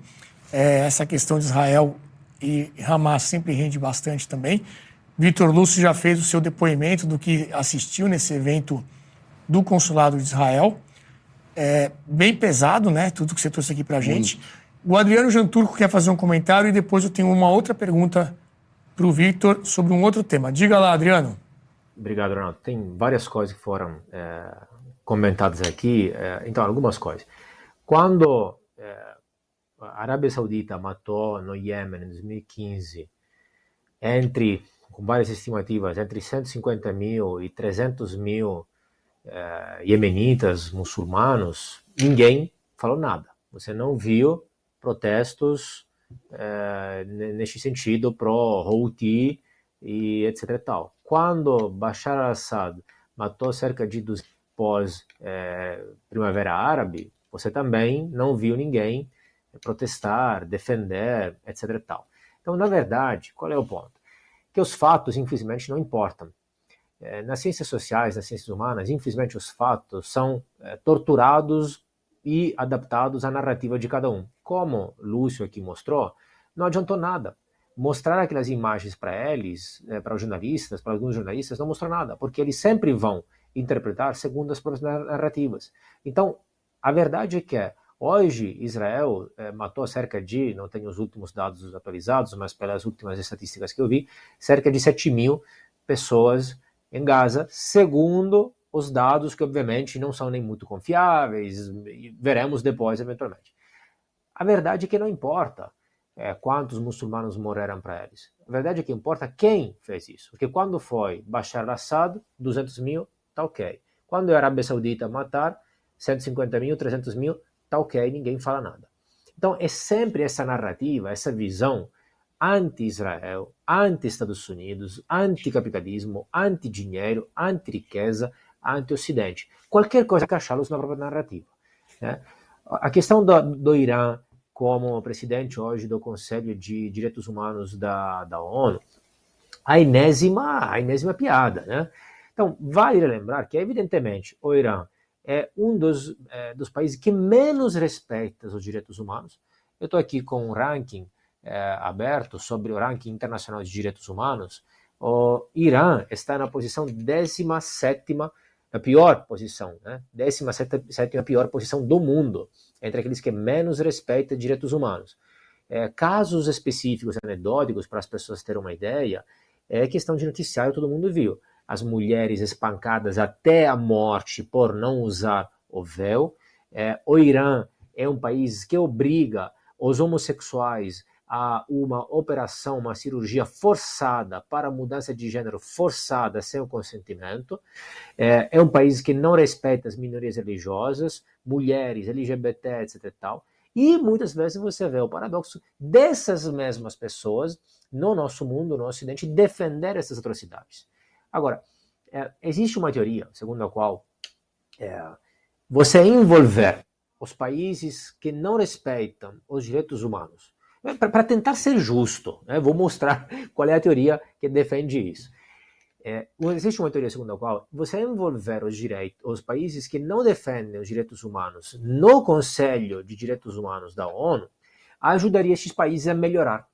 É, essa questão de Israel e Hamas sempre rende bastante também. Vitor Lúcio já fez o seu depoimento do que assistiu nesse evento do Consulado de Israel. É bem pesado, né? Tudo que você trouxe aqui para a gente. Muito. O Adriano Janturco quer fazer um comentário e depois eu tenho uma outra pergunta para o Victor sobre um outro tema. Diga lá, Adriano. Obrigado, Ronaldo. Tem várias coisas que foram é, comentadas aqui. É, então, algumas coisas. Quando é, a Arábia Saudita matou no Iêmen em 2015 entre, com várias estimativas, entre 150 mil e 300 mil iemenitas muçulmanos, ninguém falou nada. Você não viu protestos nesse sentido pro-Houthi e etc e tal quando Bashar al-Assad matou cerca de dos pós é, Primavera Árabe, você também não viu ninguém protestar, defender, etc. Tal. Então, na verdade, qual é o ponto? Que os fatos, infelizmente, não importam. É, nas ciências sociais, nas ciências humanas, infelizmente, os fatos são é, torturados e adaptados à narrativa de cada um. Como Lúcio aqui mostrou, não adiantou nada mostrar aquelas imagens para eles, né, para os jornalistas, para alguns jornalistas, não mostrou nada, porque eles sempre vão interpretar segundo as próprias narrativas. Então, a verdade é que hoje Israel é, matou cerca de, não tenho os últimos dados atualizados, mas pelas últimas estatísticas que eu vi, cerca de 7 mil pessoas em Gaza, segundo os dados que obviamente não são nem muito confiáveis, veremos depois eventualmente. A verdade é que não importa é, quantos muçulmanos morreram para eles. A verdade é que importa quem fez isso. Porque quando foi Bashar al-Assad, 200 mil, tá ok. Quando a Arábia Saudita matar, 150 mil, 300 mil, tá ok, ninguém fala nada. Então é sempre essa narrativa, essa visão anti-Israel, anti-Estados Unidos, anti-capitalismo, anti-dinheiro, anti-riqueza, anti-Ocidente. Qualquer coisa encaixá-los na própria narrativa. Né? A questão do, do Irã como presidente hoje do Conselho de Direitos Humanos da, da ONU, a enésima, a enésima piada, né? Então, vale lembrar que, evidentemente, o Irã é um dos, é, dos países que menos respeita os direitos humanos. Eu estou aqui com um ranking é, aberto sobre o ranking internacional de direitos humanos. O Irã está na posição 17 a pior posição, né? 17 pior posição do mundo, entre aqueles que menos respeitam direitos humanos. É, casos específicos, anedóticos, para as pessoas terem uma ideia, é questão de noticiário, todo mundo viu. As mulheres espancadas até a morte por não usar o véu. É, o Irã é um país que obriga os homossexuais a uma operação, uma cirurgia forçada para mudança de gênero forçada sem o consentimento. É, é um país que não respeita as minorias religiosas, mulheres, LGBT, etc. E, tal. e muitas vezes você vê o paradoxo dessas mesmas pessoas no nosso mundo, no Ocidente, defender essas atrocidades. Agora, é, existe uma teoria segundo a qual é, você envolver os países que não respeitam os direitos humanos, para tentar ser justo, né, vou mostrar qual é a teoria que defende isso. É, existe uma teoria segundo a qual você envolver os, direitos, os países que não defendem os direitos humanos no Conselho de Direitos Humanos da ONU ajudaria esses países a melhorar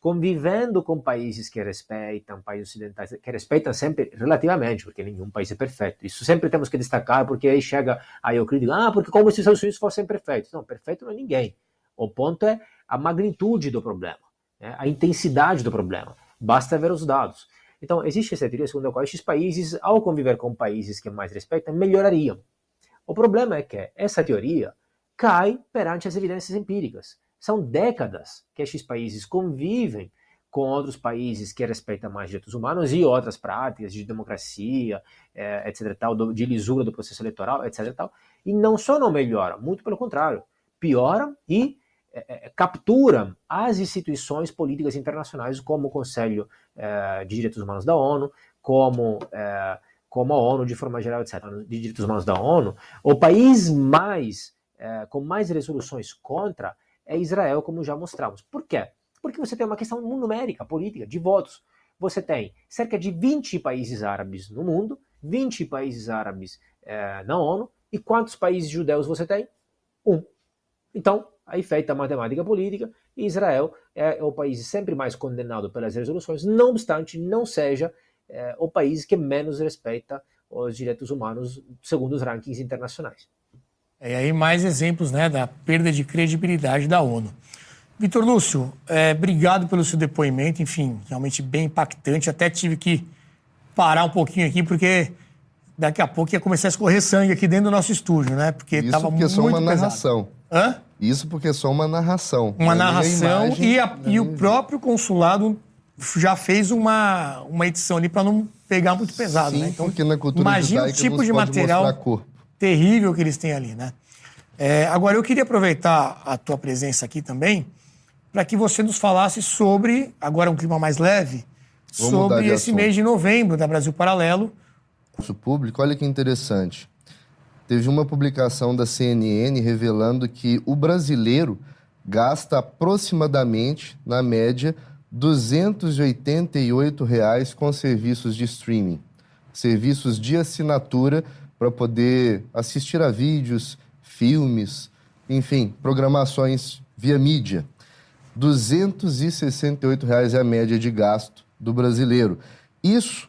convivendo com países que respeitam, países ocidentais, que respeitam sempre relativamente, porque nenhum país é perfeito. Isso sempre temos que destacar, porque aí chega aí o crítico, ah, porque como se os Estados Unidos fossem perfeitos. Não, perfeito não é ninguém. O ponto é a magnitude do problema, né? a intensidade do problema. Basta ver os dados. Então, existe essa teoria segundo a qual esses países, ao conviver com países que mais respeitam, melhorariam. O problema é que essa teoria cai perante as evidências empíricas. São décadas que estes países convivem com outros países que respeitam mais direitos humanos e outras práticas de democracia, é, etc. Tal, de lisura do processo eleitoral, etc. Tal, e não só não melhoram, muito pelo contrário, pioram e é, é, capturam as instituições políticas internacionais, como o Conselho é, de Direitos Humanos da ONU, como, como a ONU de forma geral, etc. De Direitos Humanos da ONU, o país mais com mais resoluções contra é Israel, como já mostramos. Por quê? Porque você tem uma questão numérica, política, de votos. Você tem cerca de 20 países árabes no mundo, 20 países árabes na ONU, e quantos países judeus você tem? Um. Então, aí feita a matemática política, Israel é o país sempre mais condenado pelas resoluções, não obstante não seja é, o país que menos respeita os direitos humanos segundo os rankings internacionais. É, e aí mais exemplos né, da perda de credibilidade da ONU. Vitor Lúcio, é, obrigado pelo seu depoimento, enfim, realmente bem impactante. Até tive que parar um pouquinho aqui, porque daqui a pouco ia começar a escorrer sangue aqui dentro do nosso estúdio, né? Porque estava muito Isso porque é só uma pesado. narração. Hã? Isso porque é só uma narração. Uma Não é narração imagem, e, a- e o próprio consulado já fez uma, uma edição ali para não pegar muito pesado, Sim, né? Então, porque na cultura imagina o tipo de material terrível que eles têm ali, né? É, agora, eu queria aproveitar a tua presença aqui também para que você nos falasse sobre, agora um clima mais leve, Vamos sobre esse assunto. mês de novembro da Brasil Paralelo. Nosso público, olha que interessante. Teve uma publicação da CNN revelando que o brasileiro gasta aproximadamente, na média, 288 reais com serviços de streaming, serviços de assinatura para poder assistir a vídeos, filmes, enfim, programações via mídia. 268 reais é a média de gasto do brasileiro. Isso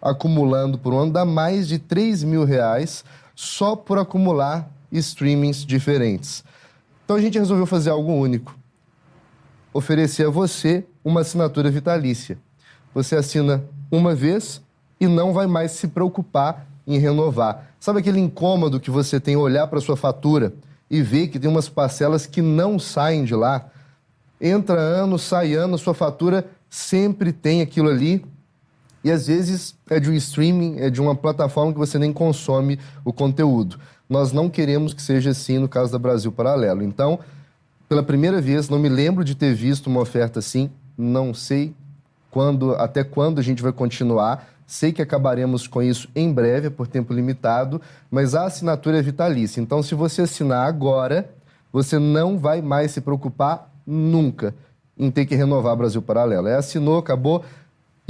acumulando por ano dá mais de 3 mil reais só por acumular streamings diferentes. Então a gente resolveu fazer algo único. Oferecer a você uma assinatura vitalícia. Você assina uma vez e não vai mais se preocupar em renovar. Sabe aquele incômodo que você tem olhar para sua fatura e ver que tem umas parcelas que não saem de lá? Entra ano, sai ano, sua fatura sempre tem aquilo ali e às vezes é de um streaming, é de uma plataforma que você nem consome o conteúdo. Nós não queremos que seja assim no caso da Brasil Paralelo. Então, pela primeira vez, não me lembro de ter visto uma oferta assim, não sei quando, até quando a gente vai continuar. Sei que acabaremos com isso em breve, por tempo limitado, mas a assinatura é vitalícia. Então, se você assinar agora, você não vai mais se preocupar nunca em ter que renovar Brasil Paralelo. É, assinou, acabou.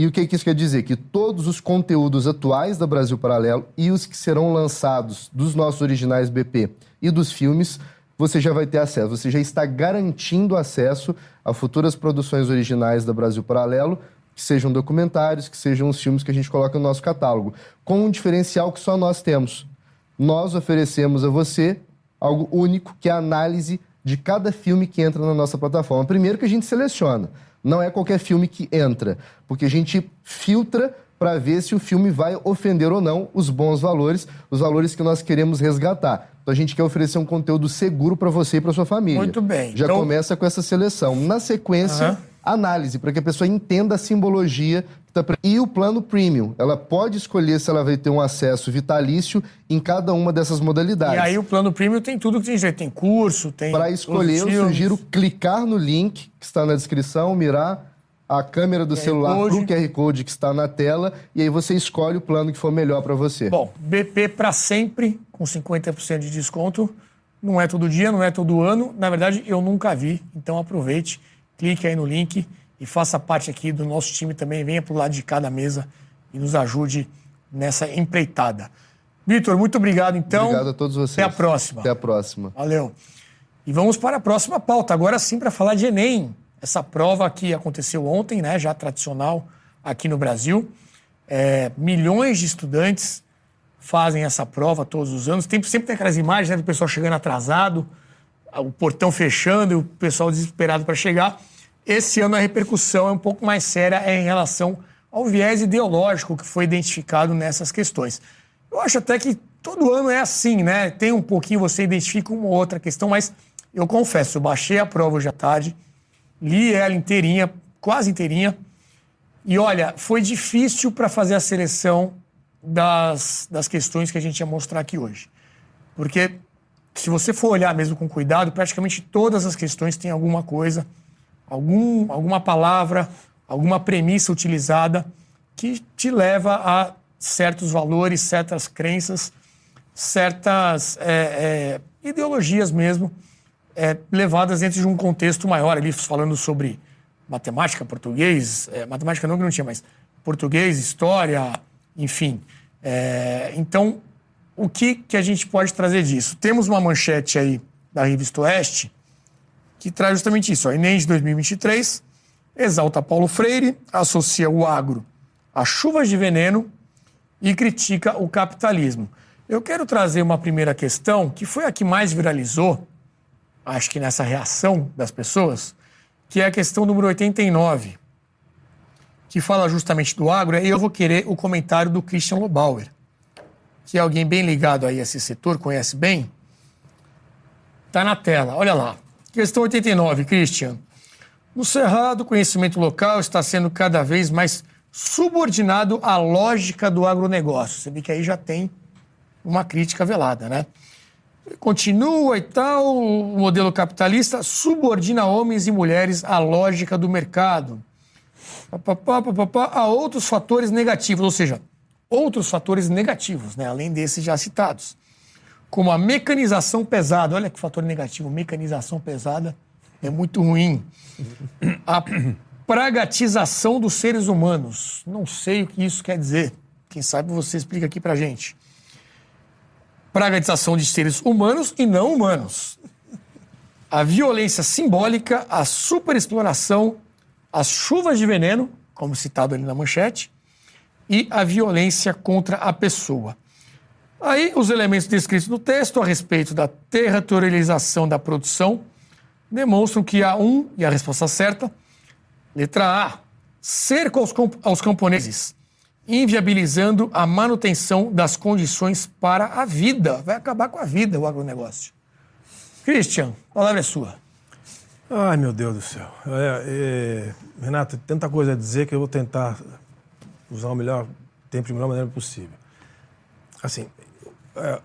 E o que, que isso quer dizer? Que todos os conteúdos atuais da Brasil Paralelo e os que serão lançados dos nossos originais BP e dos filmes, você já vai ter acesso. Você já está garantindo acesso a futuras produções originais da Brasil Paralelo, que sejam documentários, que sejam os filmes que a gente coloca no nosso catálogo, com um diferencial que só nós temos. Nós oferecemos a você algo único, que é a análise de cada filme que entra na nossa plataforma. Primeiro que a gente seleciona. Não é qualquer filme que entra, porque a gente filtra para ver se o filme vai ofender ou não os bons valores, os valores que nós queremos resgatar. Então a gente quer oferecer um conteúdo seguro para você e para sua família. Muito bem. Já Então- começa com essa seleção. Na sequência, Aham. análise, para que a pessoa entenda a simbologia. Tá E o plano premium. Ela pode escolher se ela vai ter um acesso vitalício em cada uma dessas modalidades. E aí o plano premium tem tudo que tem jeito. Tem curso, tem. Para escolher, eu filmes. sugiro clicar no link que está na descrição, mirar a câmera do QR celular Code. para o QR Code que está na tela e aí você escolhe o plano que for melhor para você. Bom, BP para sempre, com 50% de desconto. Não é todo dia, não é todo ano. Na verdade, eu nunca vi. Então aproveite, clique aí no link e faça parte aqui do nosso time também. Venha para o lado de cada mesa e nos ajude nessa empreitada. Vitor, muito obrigado então. Obrigado a todos vocês. Até a próxima. Até a próxima. Valeu. E vamos para a próxima pauta. Agora sim, para falar de Enem. Essa prova que aconteceu ontem, né, já tradicional aqui no Brasil. É, milhões de estudantes fazem essa prova todos os anos. Tem, sempre tem aquelas imagens né, do pessoal chegando atrasado, o portão fechando e o pessoal desesperado para chegar. Esse ano a repercussão é um pouco mais séria é em relação ao viés ideológico que foi identificado nessas questões. Eu acho até que todo ano é assim, né? Tem um pouquinho, você identifica uma ou outra questão, mas eu confesso, eu baixei a prova hoje à tarde, li ela inteirinha, quase inteirinha, e olha, foi difícil para fazer a seleção das, das questões que a gente ia mostrar aqui hoje. Porque se você for olhar mesmo com cuidado, praticamente todas as questões têm alguma coisa, algum, alguma palavra, alguma premissa utilizada que te leva a certos valores, certas crenças, certas é, é, ideologias mesmo, é, levadas dentro de um contexto maior, ali falando sobre matemática, português, é, matemática não que não tinha, mas português, história, enfim. É, então, o que, que a gente pode trazer disso? Temos uma manchete aí da Revista Oeste que traz justamente isso. O Enem de 2023 exalta Paulo Freire, associa o agro a chuvas de veneno e critica o capitalismo. Eu quero trazer uma primeira questão, que foi a que mais viralizou, acho que nessa reação das pessoas, que é a questão número 89, que fala justamente do agro, e eu vou querer o comentário do Christian Lobauer, que é alguém bem ligado aí a esse setor, conhece bem. Está na tela, olha lá. Questão 89, Christian. No Cerrado, o conhecimento local está sendo cada vez mais subordinado à lógica do agronegócio. Você vê que aí já tem uma crítica velada, né? Continua e tal, o modelo capitalista subordina homens e mulheres à lógica do mercado. A outros fatores negativos, ou seja, outros fatores negativos, né? além desses já citados, como a mecanização pesada. Olha que fator negativo, mecanização pesada é muito ruim. A pragatização dos seres humanos. Não sei o que isso quer dizer. Quem sabe você explica aqui pra gente. Pragatização de seres humanos e não humanos. A violência simbólica, a superexploração, as chuvas de veneno, como citado ali na manchete, e a violência contra a pessoa. Aí, os elementos descritos no texto a respeito da territorialização da produção demonstram que há um, e a resposta certa, letra A, cerco aos, camp- aos camponeses, inviabilizando a manutenção das condições para a vida. Vai acabar com a vida o agronegócio. Christian, a palavra é sua. Ai, meu Deus do céu. É, é, Renato, tanta coisa a dizer que eu vou tentar usar o melhor tempo de melhor maneira possível. Assim, é,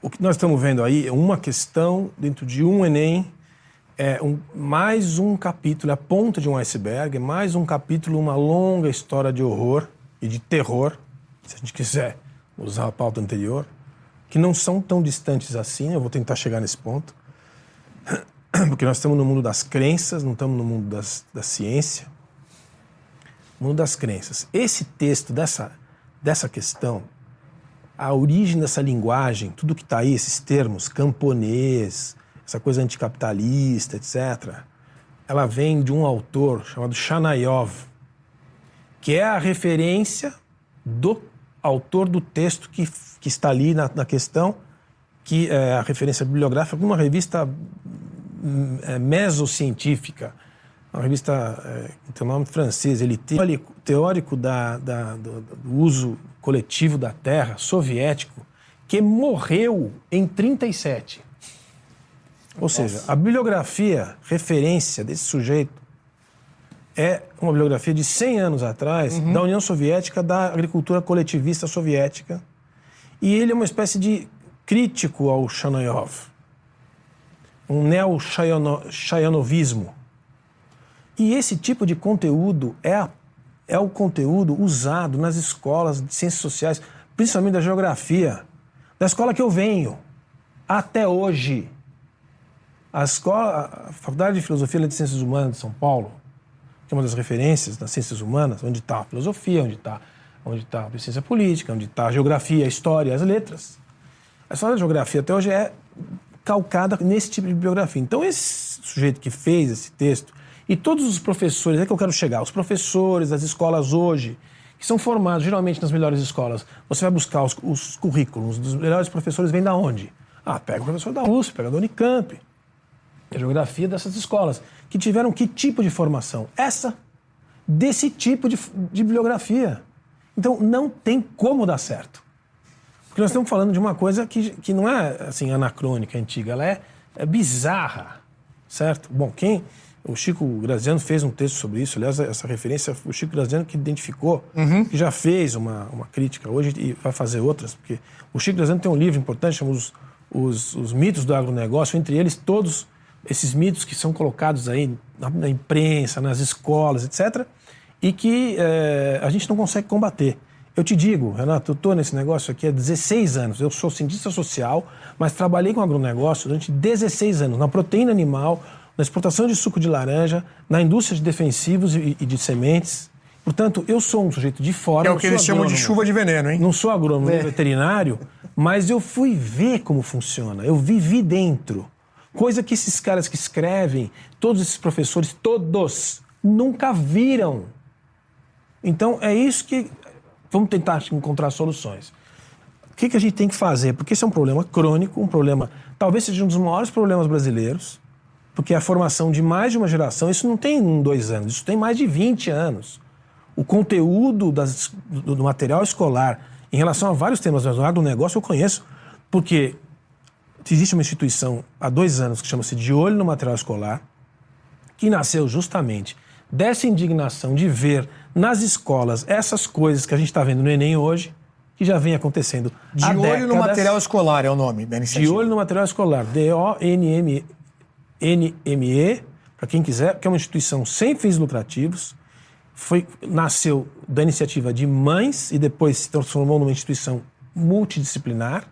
o que nós estamos vendo aí é uma questão dentro de um Enem, é um, mais um capítulo, é a ponta de um iceberg, é mais um capítulo, uma longa história de horror e de terror, se a gente quiser usar a pauta anterior, que não são tão distantes assim, eu vou tentar chegar nesse ponto porque nós estamos no mundo das crenças, não estamos no mundo das, da ciência. Mundo das crenças. Esse texto dessa, dessa questão, a origem dessa linguagem, tudo que está aí, esses termos, camponês, essa coisa anticapitalista, etc., ela vem de um autor chamado Shanayov, que é a referência do autor do texto que, que está ali na, na questão, que é a referência bibliográfica de uma revista é, mesocientífica, uma revista é, que tem o nome francês, ele teórico, teórico da, da, do, do uso coletivo da terra, soviético, que morreu em 37. Ou seja, a bibliografia, referência desse sujeito, é uma bibliografia de 100 anos atrás, da União Soviética, da agricultura coletivista soviética. E ele é uma espécie de crítico ao Shanoyov. Um neo-Shayanovismo. E esse tipo de conteúdo é, a- é o conteúdo usado nas escolas de ciências sociais, principalmente da geografia, da escola que eu venho, até hoje. A, escola, a Faculdade de Filosofia e de Ciências Humanas de São Paulo, que é uma das referências das ciências humanas, onde está a filosofia, onde está onde tá a ciência política, onde está a geografia, a história, as letras. A história da geografia até hoje é calcada nesse tipo de bibliografia. Então, esse sujeito que fez esse texto, e todos os professores, é que eu quero chegar, os professores das escolas hoje, que são formados geralmente nas melhores escolas, você vai buscar os, os currículos dos melhores professores, vem da onde? Ah, pega o professor da USP, pega da Unicamp, a geografia dessas escolas, que tiveram que tipo de formação? Essa, desse tipo de, de bibliografia. Então, não tem como dar certo. Porque nós estamos falando de uma coisa que, que não é assim anacrônica, antiga, ela é, é bizarra, certo? Bom, quem o Chico Graziano fez um texto sobre isso, aliás, essa referência o Chico Graziano que identificou, que já fez uma, uma crítica hoje e vai fazer outras, porque o Chico Graziano tem um livro importante chamado os, os, os mitos do agronegócio, entre eles todos esses mitos que são colocados aí na, na imprensa, nas escolas, etc., e que eh, a gente não consegue combater. Eu te digo, Renato, eu estou nesse negócio aqui há 16 anos. Eu sou cientista social, mas trabalhei com agronegócio durante 16 anos, na proteína animal, na exportação de suco de laranja, na indústria de defensivos e, e de sementes. Portanto, eu sou um sujeito de fora. É o não que sou eles chamam de agrônomo. chuva de veneno, hein? Não sou agrônomo nem veterinário, mas eu fui ver como funciona. Eu vivi dentro. Coisa que esses caras que escrevem, todos esses professores, todos, nunca viram. Então é isso que. Vamos tentar encontrar soluções. O que, que a gente tem que fazer? Porque esse é um problema crônico, um problema. Talvez seja um dos maiores problemas brasileiros, porque a formação de mais de uma geração, isso não tem um, dois anos, isso tem mais de 20 anos. O conteúdo das- do, material escolar em relação a vários temas do agronegócio eu conheço, porque existe uma instituição há dois anos que chama-se De Olho no Material Escolar, que nasceu justamente dessa indignação de ver nas escolas essas coisas que a gente está vendo no Enem hoje, que já vem acontecendo De olho no décadas. material escolar é o nome da De olho no material escolar, D-O-N-M-E, para quem quiser, que é uma instituição sem fins lucrativos, foi, nasceu da iniciativa de mães e depois se transformou numa instituição multidisciplinar.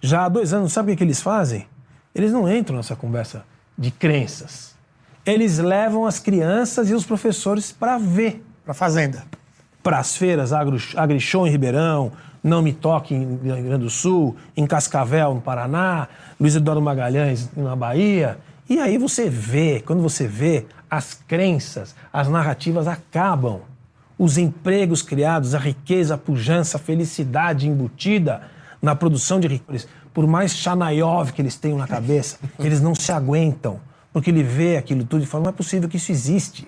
Já há dois anos, sabe o que, que eles fazem? Eles não entram nessa conversa de crenças. Eles levam as crianças e os professores para ver Pra fazenda. para as feiras Agro, AgriShow em Ribeirão, Não Me Toque em Rio Grande do Sul, em Cascavel, no Paraná, Luiz Eduardo Magalhães na Bahia. E aí você vê, quando você vê, as crenças, as narrativas acabam. Os empregos criados, a riqueza, a pujança, a felicidade embutida na produção de riquezas, por mais Chanayov que eles tenham na cabeça, eles não se aguentam, porque ele vê aquilo tudo e fala, não é possível que isso existe.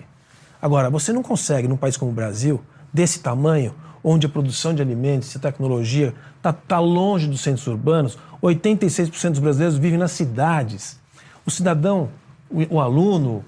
Agora, você não consegue, num país como o Brasil, desse tamanho, onde a produção de alimentos e tecnologia está tá longe dos centros urbanos, 86% dos brasileiros vivem nas cidades. O cidadão, o, o aluno,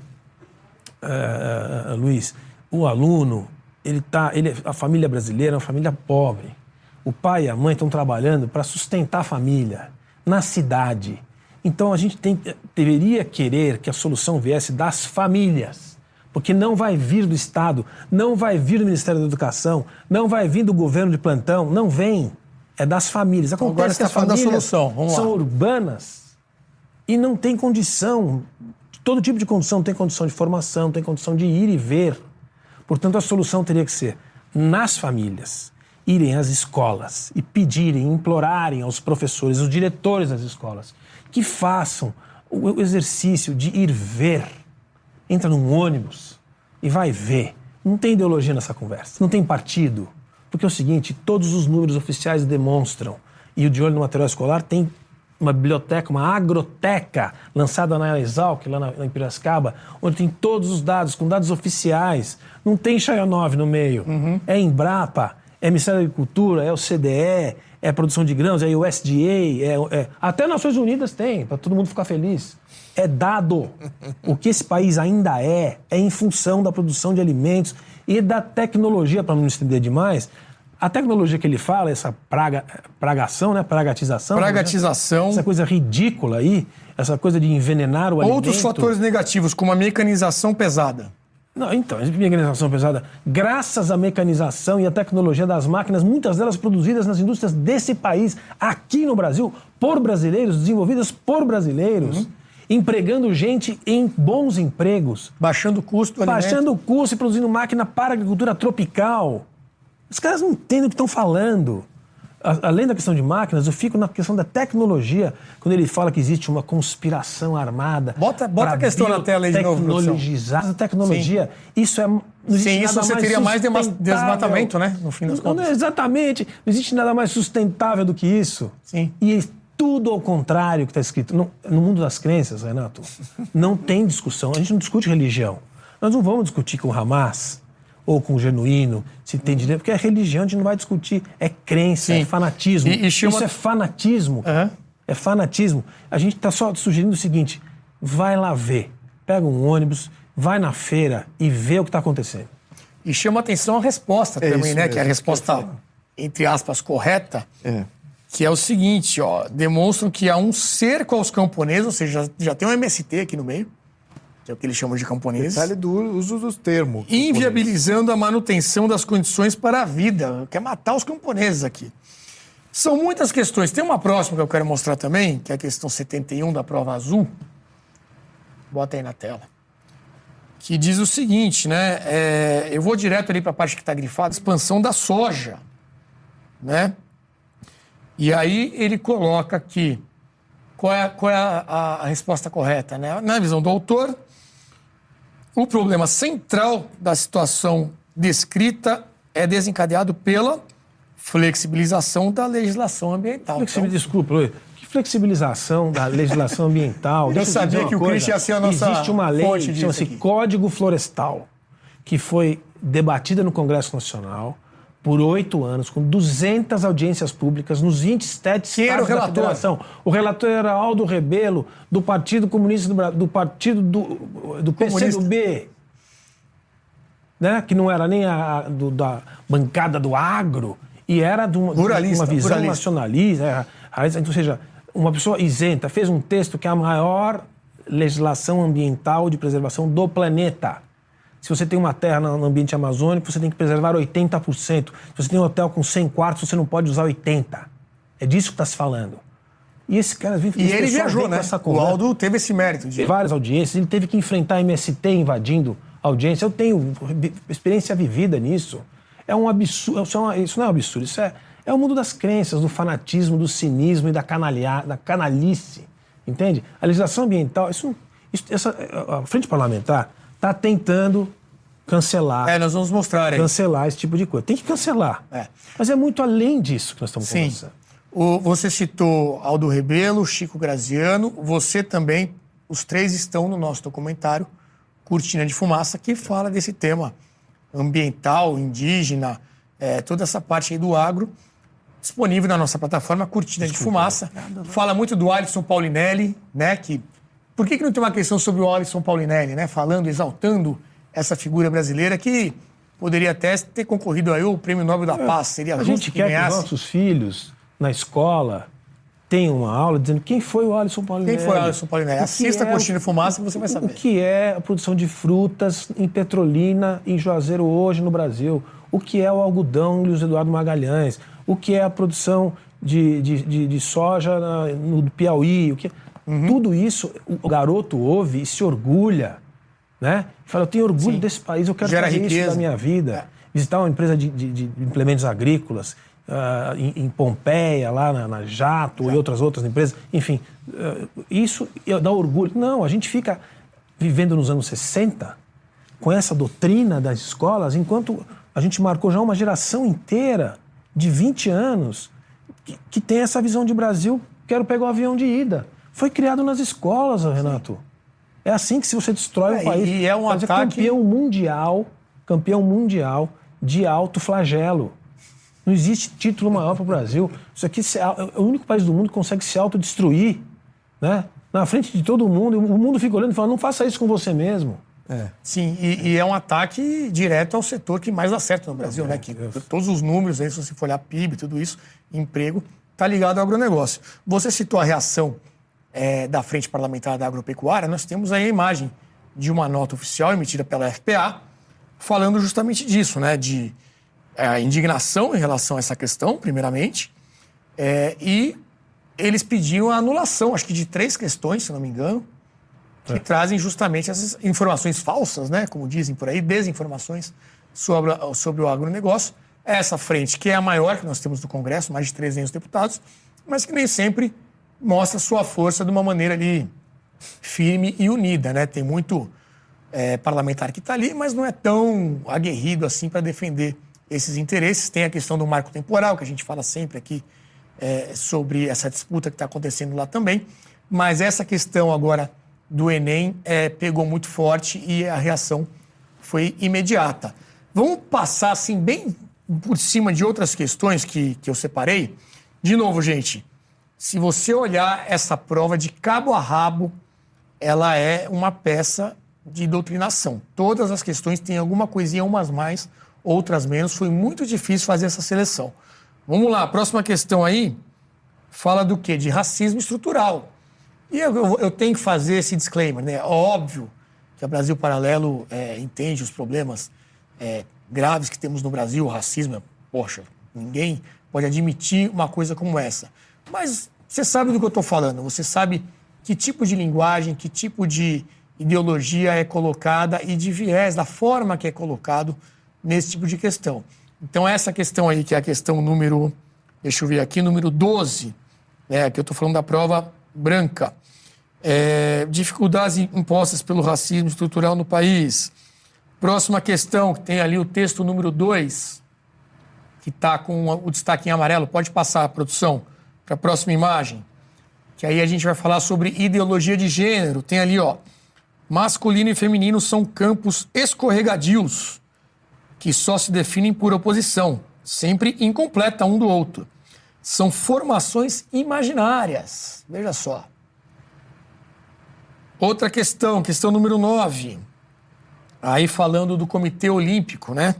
eh, eh, Luiz, o aluno, ele tá, ele, a família brasileira é uma família pobre. O pai e a mãe estão trabalhando para sustentar a família na cidade. Então a gente tem, deveria querer que a solução viesse das famílias, porque não vai vir do Estado, não vai vir do Ministério da Educação, não vai vir do governo de plantão, não vem. É das famílias. Acontece agora você que tá as falando da solução. Vamos lá. são urbanas e não tem condição, todo tipo de condição, não tem condição de formação, não tem condição de ir e ver. Portanto, a solução teria que ser nas famílias, irem às escolas e pedirem, implorarem aos professores, aos diretores das escolas, que façam o exercício de ir ver. Entra num ônibus e vai ver. Não tem ideologia nessa conversa, não tem partido. Porque é o seguinte, todos os números oficiais demonstram, e o De Olho no Material Escolar tem uma biblioteca, uma agroteca, lançada na Exalc, lá na, na Piracicaba, onde tem todos os dados, com dados oficiais. Não tem Chayanov no meio. É Embrapa, é Ministério da Agricultura, é o CDE, é produção de grãos, é USDA, é, é, até Nações Unidas tem, para todo mundo ficar feliz. É dado. O que esse país ainda é, é em função da produção de alimentos e da tecnologia, para não estender demais. A tecnologia que ele fala, essa praga, pragação, né? Pragatização. Pragatização. Essa coisa ridícula aí, essa coisa de envenenar o alimento. Outros fatores negativos, como a mecanização pesada. Não, então, mecanização pesada, graças à mecanização e à tecnologia das máquinas, muitas delas produzidas nas indústrias desse país, aqui no Brasil, por brasileiros, desenvolvidas por brasileiros, uhum. empregando gente em bons empregos. Baixando o custo do Baixando o custo e produzindo máquina para a agricultura tropical. Os caras não entendem o que estão falando além da questão de máquinas, eu fico na questão da tecnologia, quando ele fala que existe uma conspiração armada. Bota, bota a questão na tela aí de novo. Tecnologizar a tecnologia. Sim. Isso é. Sim, isso você teria mais desmatamento, né? No fim das não, contas. Não, exatamente. Não existe nada mais sustentável do que isso. Sim. E tudo ao contrário que está escrito. No, no mundo das crenças, Renato, não tem discussão. A gente não discute religião. Nós não vamos discutir com o Hamas ou com o genuíno, se tem direito, porque é religião, a gente não vai discutir, é crença, Sim. é fanatismo. E, e chama... Isso é fanatismo. Uhum. É fanatismo. A gente está só sugerindo o seguinte: vai lá ver, pega um ônibus, vai na feira e vê o que está acontecendo. E chama atenção a resposta é também, né? Que é a resposta, entre aspas, correta. É. Que é o seguinte, ó, demonstram que há um cerco aos camponeses, ou seja, já tem um MST aqui no meio, que é o que eles chamam de camponeses. Detalhe do uso dos termos. Inviabilizando a manutenção das condições para a vida. Quer matar os camponeses aqui. São muitas questões. Tem uma próxima que eu quero mostrar também, que é a questão 71 da prova azul. Bota aí na tela. Que diz o seguinte, né? É, eu vou direto ali para a parte que está grifada, expansão da soja, né? E aí ele coloca aqui qual é, qual é a, a, a resposta correta, né? Na visão do autor, o problema central da situação descrita é desencadeado pela flexibilização da legislação ambiental. Então, Desculpa, Luiz. Que flexibilização da legislação ambiental? Eu sabia que o Cris ia ser a nossa Existe uma lei que chama-se Código Florestal, que foi debatida no Congresso Nacional por oito anos, com 200 audiências públicas nos 27 Quem estados relator? da federação. O relator era Aldo Rebelo, do Partido Comunista do Brasil, do Partido do, do PCdoB, né? que não era nem a, do, da bancada do agro, e era de uma, pluralista, uma visão pluralista. nacionalista. É, ou seja, uma pessoa isenta, fez um texto que é a maior legislação ambiental de preservação do planeta. Se você tem uma terra no ambiente amazônico, você tem que preservar 80%. Se você tem um hotel com 100 quartos, você não pode usar 80%. É disso que está se falando. E esse cara vem E ele viajou, né? O Aldo teve esse mérito. De... Várias audiências. Ele teve que enfrentar a MST invadindo audiência. Eu tenho experiência vivida nisso. É um absurdo. Isso, é isso não é um absurdo. Isso é, é o mundo das crenças, do fanatismo, do cinismo e da, canalha, da canalice. Entende? A legislação ambiental, isso, isso, essa, a frente parlamentar está tentando cancelar. É, nós vamos mostrar aí. Cancelar esse tipo de coisa. Tem que cancelar. É. Mas é muito além disso que nós estamos Sim. conversando. O, você citou Aldo Rebelo, Chico Graziano, você também, os três estão no nosso documentário Cortina de Fumaça, que fala desse tema ambiental, indígena, é, toda essa parte aí do agro, disponível na nossa plataforma Cortina Desculpa, de Fumaça. Fala muito do Alisson Paulinelli, né, que por que, que não tem uma questão sobre o Alisson Paulinelli, né? Falando, exaltando essa figura brasileira que poderia até ter concorrido aí o Prêmio Nobel da Paz. Seria a gente que quer ganhasse. que os nossos filhos, na escola, tenham uma aula dizendo quem foi o Alisson Paulinelli. Quem foi o Alisson Paulinelli? Assista é, a Cortina de Fumaça que você vai saber. O que é a produção de frutas em Petrolina, em Juazeiro hoje no Brasil? O que é o algodão Luiz Eduardo Magalhães? O que é a produção de, de, de, de soja no Piauí? O que é... Uhum. Tudo isso o garoto ouve e se orgulha, né? Fala, eu tenho orgulho Sim. desse país, eu quero Gera fazer riqueza. isso da minha vida. É. Visitar uma empresa de, de, de implementos agrícolas uh, em, em, Pompeia, lá na, na Jato e outras outras empresas. Enfim, uh, isso dá orgulho. Não, a gente fica vivendo nos anos 60 com essa doutrina das escolas, enquanto a gente marcou já uma geração inteira de 20 anos que, que tem essa visão de Brasil, quero pegar o avião de ida. Foi criado nas escolas, Renato. É assim que se você destrói é, o país. E é um ataque... campeão mundial, campeão mundial de alto flagelo. Não existe título maior para o Brasil. Isso aqui é o único país do mundo que consegue se autodestruir, né? Na frente de todo mundo. O mundo fica olhando e fala: não faça isso com você mesmo. É. Sim, e, e, é um ataque direto ao setor que mais acerta no Brasil, é, né? Que todos os números aí, se você for olhar PIB, tudo isso, emprego, está ligado ao agronegócio. Você citou a reação é, da Frente Parlamentar da Agropecuária, nós temos aí a imagem de uma nota oficial emitida pela FPA, falando justamente disso, né? De é, indignação em relação a essa questão, primeiramente, é, e eles pediram a anulação, acho que de três questões, se não me engano, que é. trazem justamente essas informações falsas, né, como dizem por aí, desinformações sobre, sobre o agronegócio. Essa frente, que é a maior que nós temos no Congresso, mais de 300 deputados, mas que nem sempre mostra sua força de uma maneira ali firme e unida. Né? Tem muito é, parlamentar que está ali, mas não é tão aguerrido assim para defender esses interesses. Tem a questão do marco temporal, que a gente fala sempre aqui é, sobre essa disputa que está acontecendo lá também. Mas essa questão agora do Enem é, pegou muito forte e a reação foi imediata. Vamos passar assim bem por cima de outras questões que, que eu separei. De novo, gente, se você olhar essa prova de cabo a rabo, ela é uma peça de doutrinação. Todas as questões têm alguma coisinha, umas mais, outras menos. Foi muito difícil fazer essa seleção. Vamos lá, a próxima questão aí fala do quê? De racismo estrutural. E eu, eu, tenho que fazer esse disclaimer, né? Óbvio que o Brasil Paralelo é, entende os problemas é, graves que temos no Brasil, o racismo, poxa, ninguém pode admitir uma coisa como essa. Mas você sabe do que eu estou falando, você sabe que tipo de linguagem, que tipo de ideologia é colocada e de viés, da forma que é colocado nesse tipo de questão. Então, essa questão aí, que é a questão número, deixa eu ver aqui, número 12, né, que eu estou falando da prova branca. É, dificuldades impostas pelo racismo estrutural no país. Próxima questão, que tem ali o texto número 2, que está com o destaque em amarelo. Pode passar produção para a próxima imagem. Que aí a gente vai falar sobre ideologia de gênero. Tem ali, ó. Masculino e feminino são campos escorregadios que só se definem por oposição, sempre incompleta um do outro. São formações imaginárias. Veja só. Outra questão, questão número 9. Aí falando do Comitê Olímpico, né?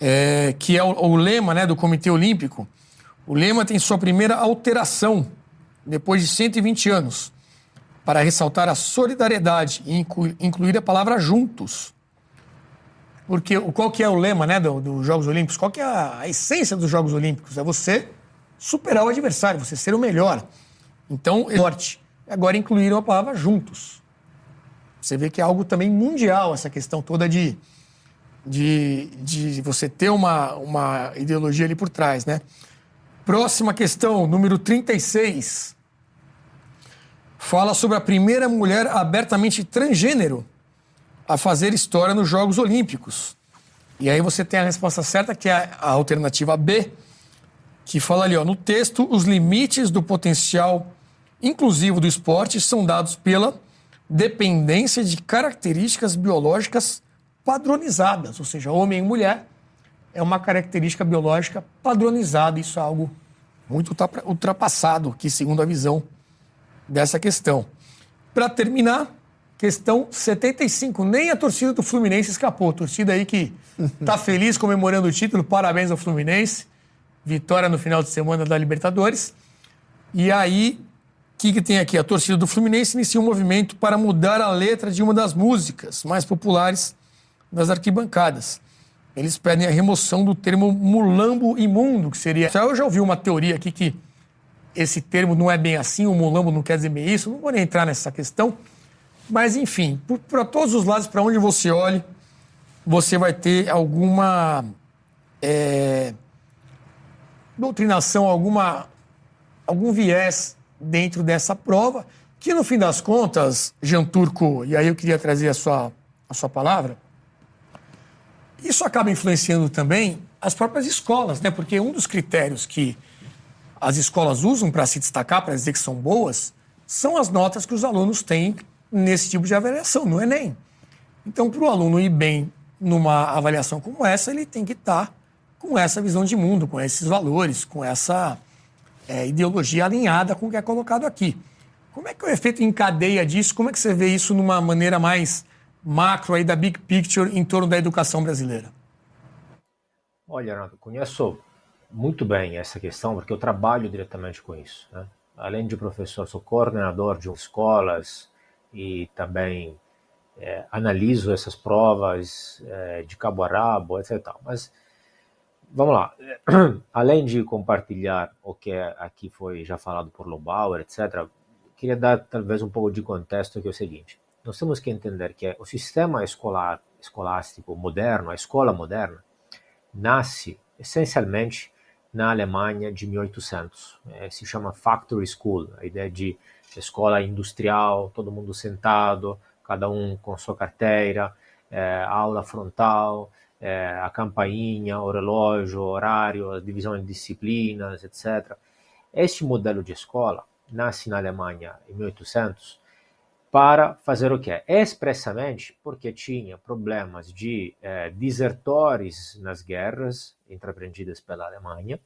É, que é o, o, lema né, do Comitê Olímpico. O lema tem sua primeira alteração depois de 120 anos, para ressaltar a solidariedade e incluir, a palavra juntos. Porque qual que é o lema né, dos do Jogos Olímpicos? Qual que é a, a essência dos Jogos Olímpicos? É você superar o adversário, você ser o melhor. Então, forte agora incluíram a palavra juntos. Você vê que é algo também mundial, essa questão toda de, de, de você ter uma, uma ideologia ali por trás, né? Próxima questão, número 36. Fala sobre a primeira mulher abertamente transgênero a fazer história nos Jogos Olímpicos. E aí você tem a resposta certa, que é a alternativa B, que fala ali, ó, no texto, os limites do potencial inclusivo do esporte são dados pela dependência de características biológicas padronizadas, ou seja, homem e mulher é uma característica biológica padronizada. Isso é algo muito ultrapassado, que segundo a visão dessa questão. Para terminar, questão 75. Nem a torcida do Fluminense escapou. Torcida aí que está feliz comemorando o título. Parabéns ao Fluminense. Vitória no final de semana da Libertadores. E aí o que, que tem aqui? A torcida do Fluminense inicia um movimento para mudar a letra de uma das músicas mais populares das arquibancadas. Eles pedem a remoção do termo mulambo imundo, que seria. Eu já ouvi uma teoria aqui que esse termo não é bem assim, o mulambo não quer dizer bem isso, não vou nem entrar nessa questão. Mas, enfim, para todos os lados, para onde você olhe, você vai ter alguma é, doutrinação, alguma, algum viés dentro dessa prova, que no fim das contas, Jean Turco, e aí eu queria trazer a sua, a sua palavra, isso acaba influenciando também as próprias escolas, né? Porque um dos critérios que as escolas usam para se destacar, para dizer que são boas, são as notas que os alunos têm nesse tipo de avaliação, no Enem. Então, para o aluno ir bem numa avaliação como essa, ele tem que estar tá com essa visão de mundo, com esses valores, com essa é, ideologia alinhada com o que é colocado aqui. Como é que o efeito em cadeia disso? Como é que você vê isso numa maneira mais macro aí da big picture em torno da educação brasileira? Olha, Renato, conheço muito bem essa questão porque eu trabalho diretamente com isso. Né? Além de professor, sou coordenador de escolas e também é, analiso essas provas é, de cabo a rabo, etc. Mas vamos lá. Além de compartilhar o que aqui foi já falado por Lobauer, etc., queria dar talvez um pouco de contexto que é o seguinte. Nós temos que entender que o sistema escolar, escolástico moderno, a escola moderna, nasce essencialmente na Alemanha de 1800. É, se chama Factory School, a ideia de escola industrial, todo mundo sentado, cada um com sua carteira, é, aula frontal, é, a campainha, o relógio, o horário, a divisão em disciplinas, etc. Este modelo de escola nasce na Alemanha em 1800 para fazer o quê? Expressamente porque tinha problemas de é, desertores nas guerras entrepreendidas pela Alemanha,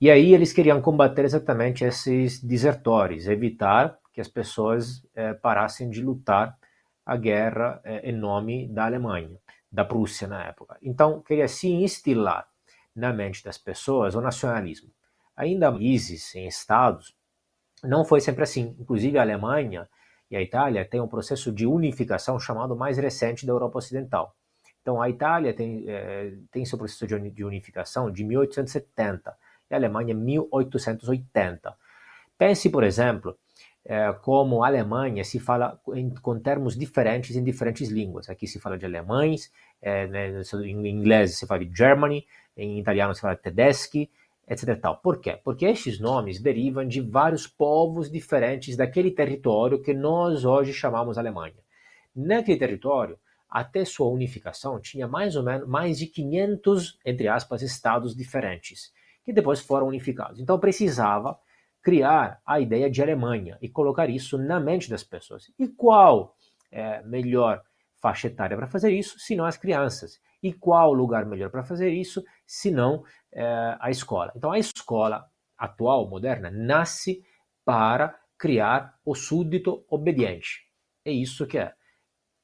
e aí eles queriam combater exatamente esses desertores, evitar que as pessoas é, parassem de lutar a guerra é, em nome da Alemanha, da Prússia na época. Então, queria se instilar na mente das pessoas o nacionalismo. Ainda países em estados, não foi sempre assim. Inclusive a Alemanha e a Itália têm um processo de unificação chamado mais recente da Europa Ocidental. Então a Itália tem, é, tem seu processo de unificação de 1870 e a Alemanha 1880. Pense, por exemplo, é, como a Alemanha se fala em, com termos diferentes em diferentes línguas. Aqui se fala de alemães, é, né, em inglês se fala de Germany, em italiano se fala de Tedeschi, etc. Tal. Por quê? Porque estes nomes derivam de vários povos diferentes daquele território que nós hoje chamamos Alemanha. Naquele território, até sua unificação, tinha mais ou menos mais de 500, entre aspas, estados diferentes que depois foram unificados. Então precisava criar a ideia de Alemanha e colocar isso na mente das pessoas. E qual é melhor faixa etária para fazer isso, senão as crianças? E qual lugar melhor para fazer isso, senão é, a escola? Então a escola atual, moderna, nasce para criar o súdito obediente. É isso que é.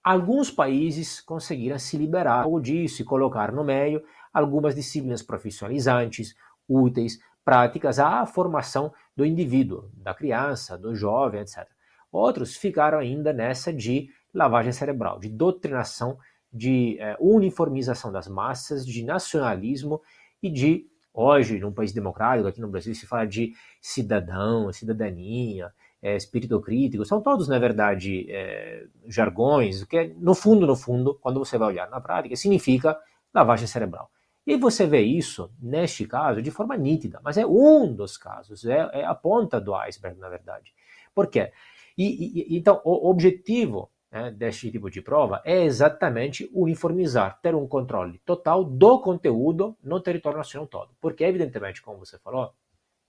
Alguns países conseguiram se liberar disso e colocar no meio algumas disciplinas profissionalizantes, úteis, práticas à formação do indivíduo, da criança, do jovem, etc. Outros ficaram ainda nessa de lavagem cerebral, de doutrinação, de é, uniformização das massas, de nacionalismo e de, hoje, num país democrático, aqui no Brasil, se fala de cidadão, cidadania, é, espírito crítico, são todos, na verdade, é, jargões, que, no fundo, no fundo, quando você vai olhar na prática, significa lavagem cerebral. E você vê isso, neste caso, de forma nítida, mas é um dos casos, é, é a ponta do iceberg, na verdade. Por quê? E, e, então, o objetivo né, deste tipo de prova é exatamente uniformizar, ter um controle total do conteúdo no território nacional todo. Porque, evidentemente, como você falou,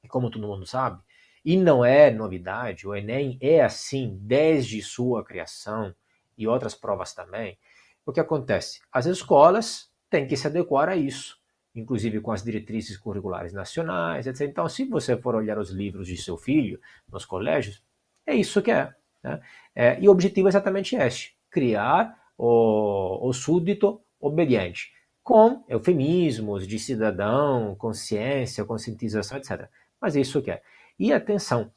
e como todo mundo sabe, e não é novidade, o Enem é assim desde sua criação e outras provas também. O que acontece? As escolas tem que se adequar a isso, inclusive com as diretrizes curriculares nacionais, etc. Então, se você for olhar os livros de seu filho nos colégios, é isso que é. Né? é e o objetivo é exatamente este: criar o, o súdito obediente, com eufemismos de cidadão, consciência, conscientização, etc. Mas é isso que é. E atenção,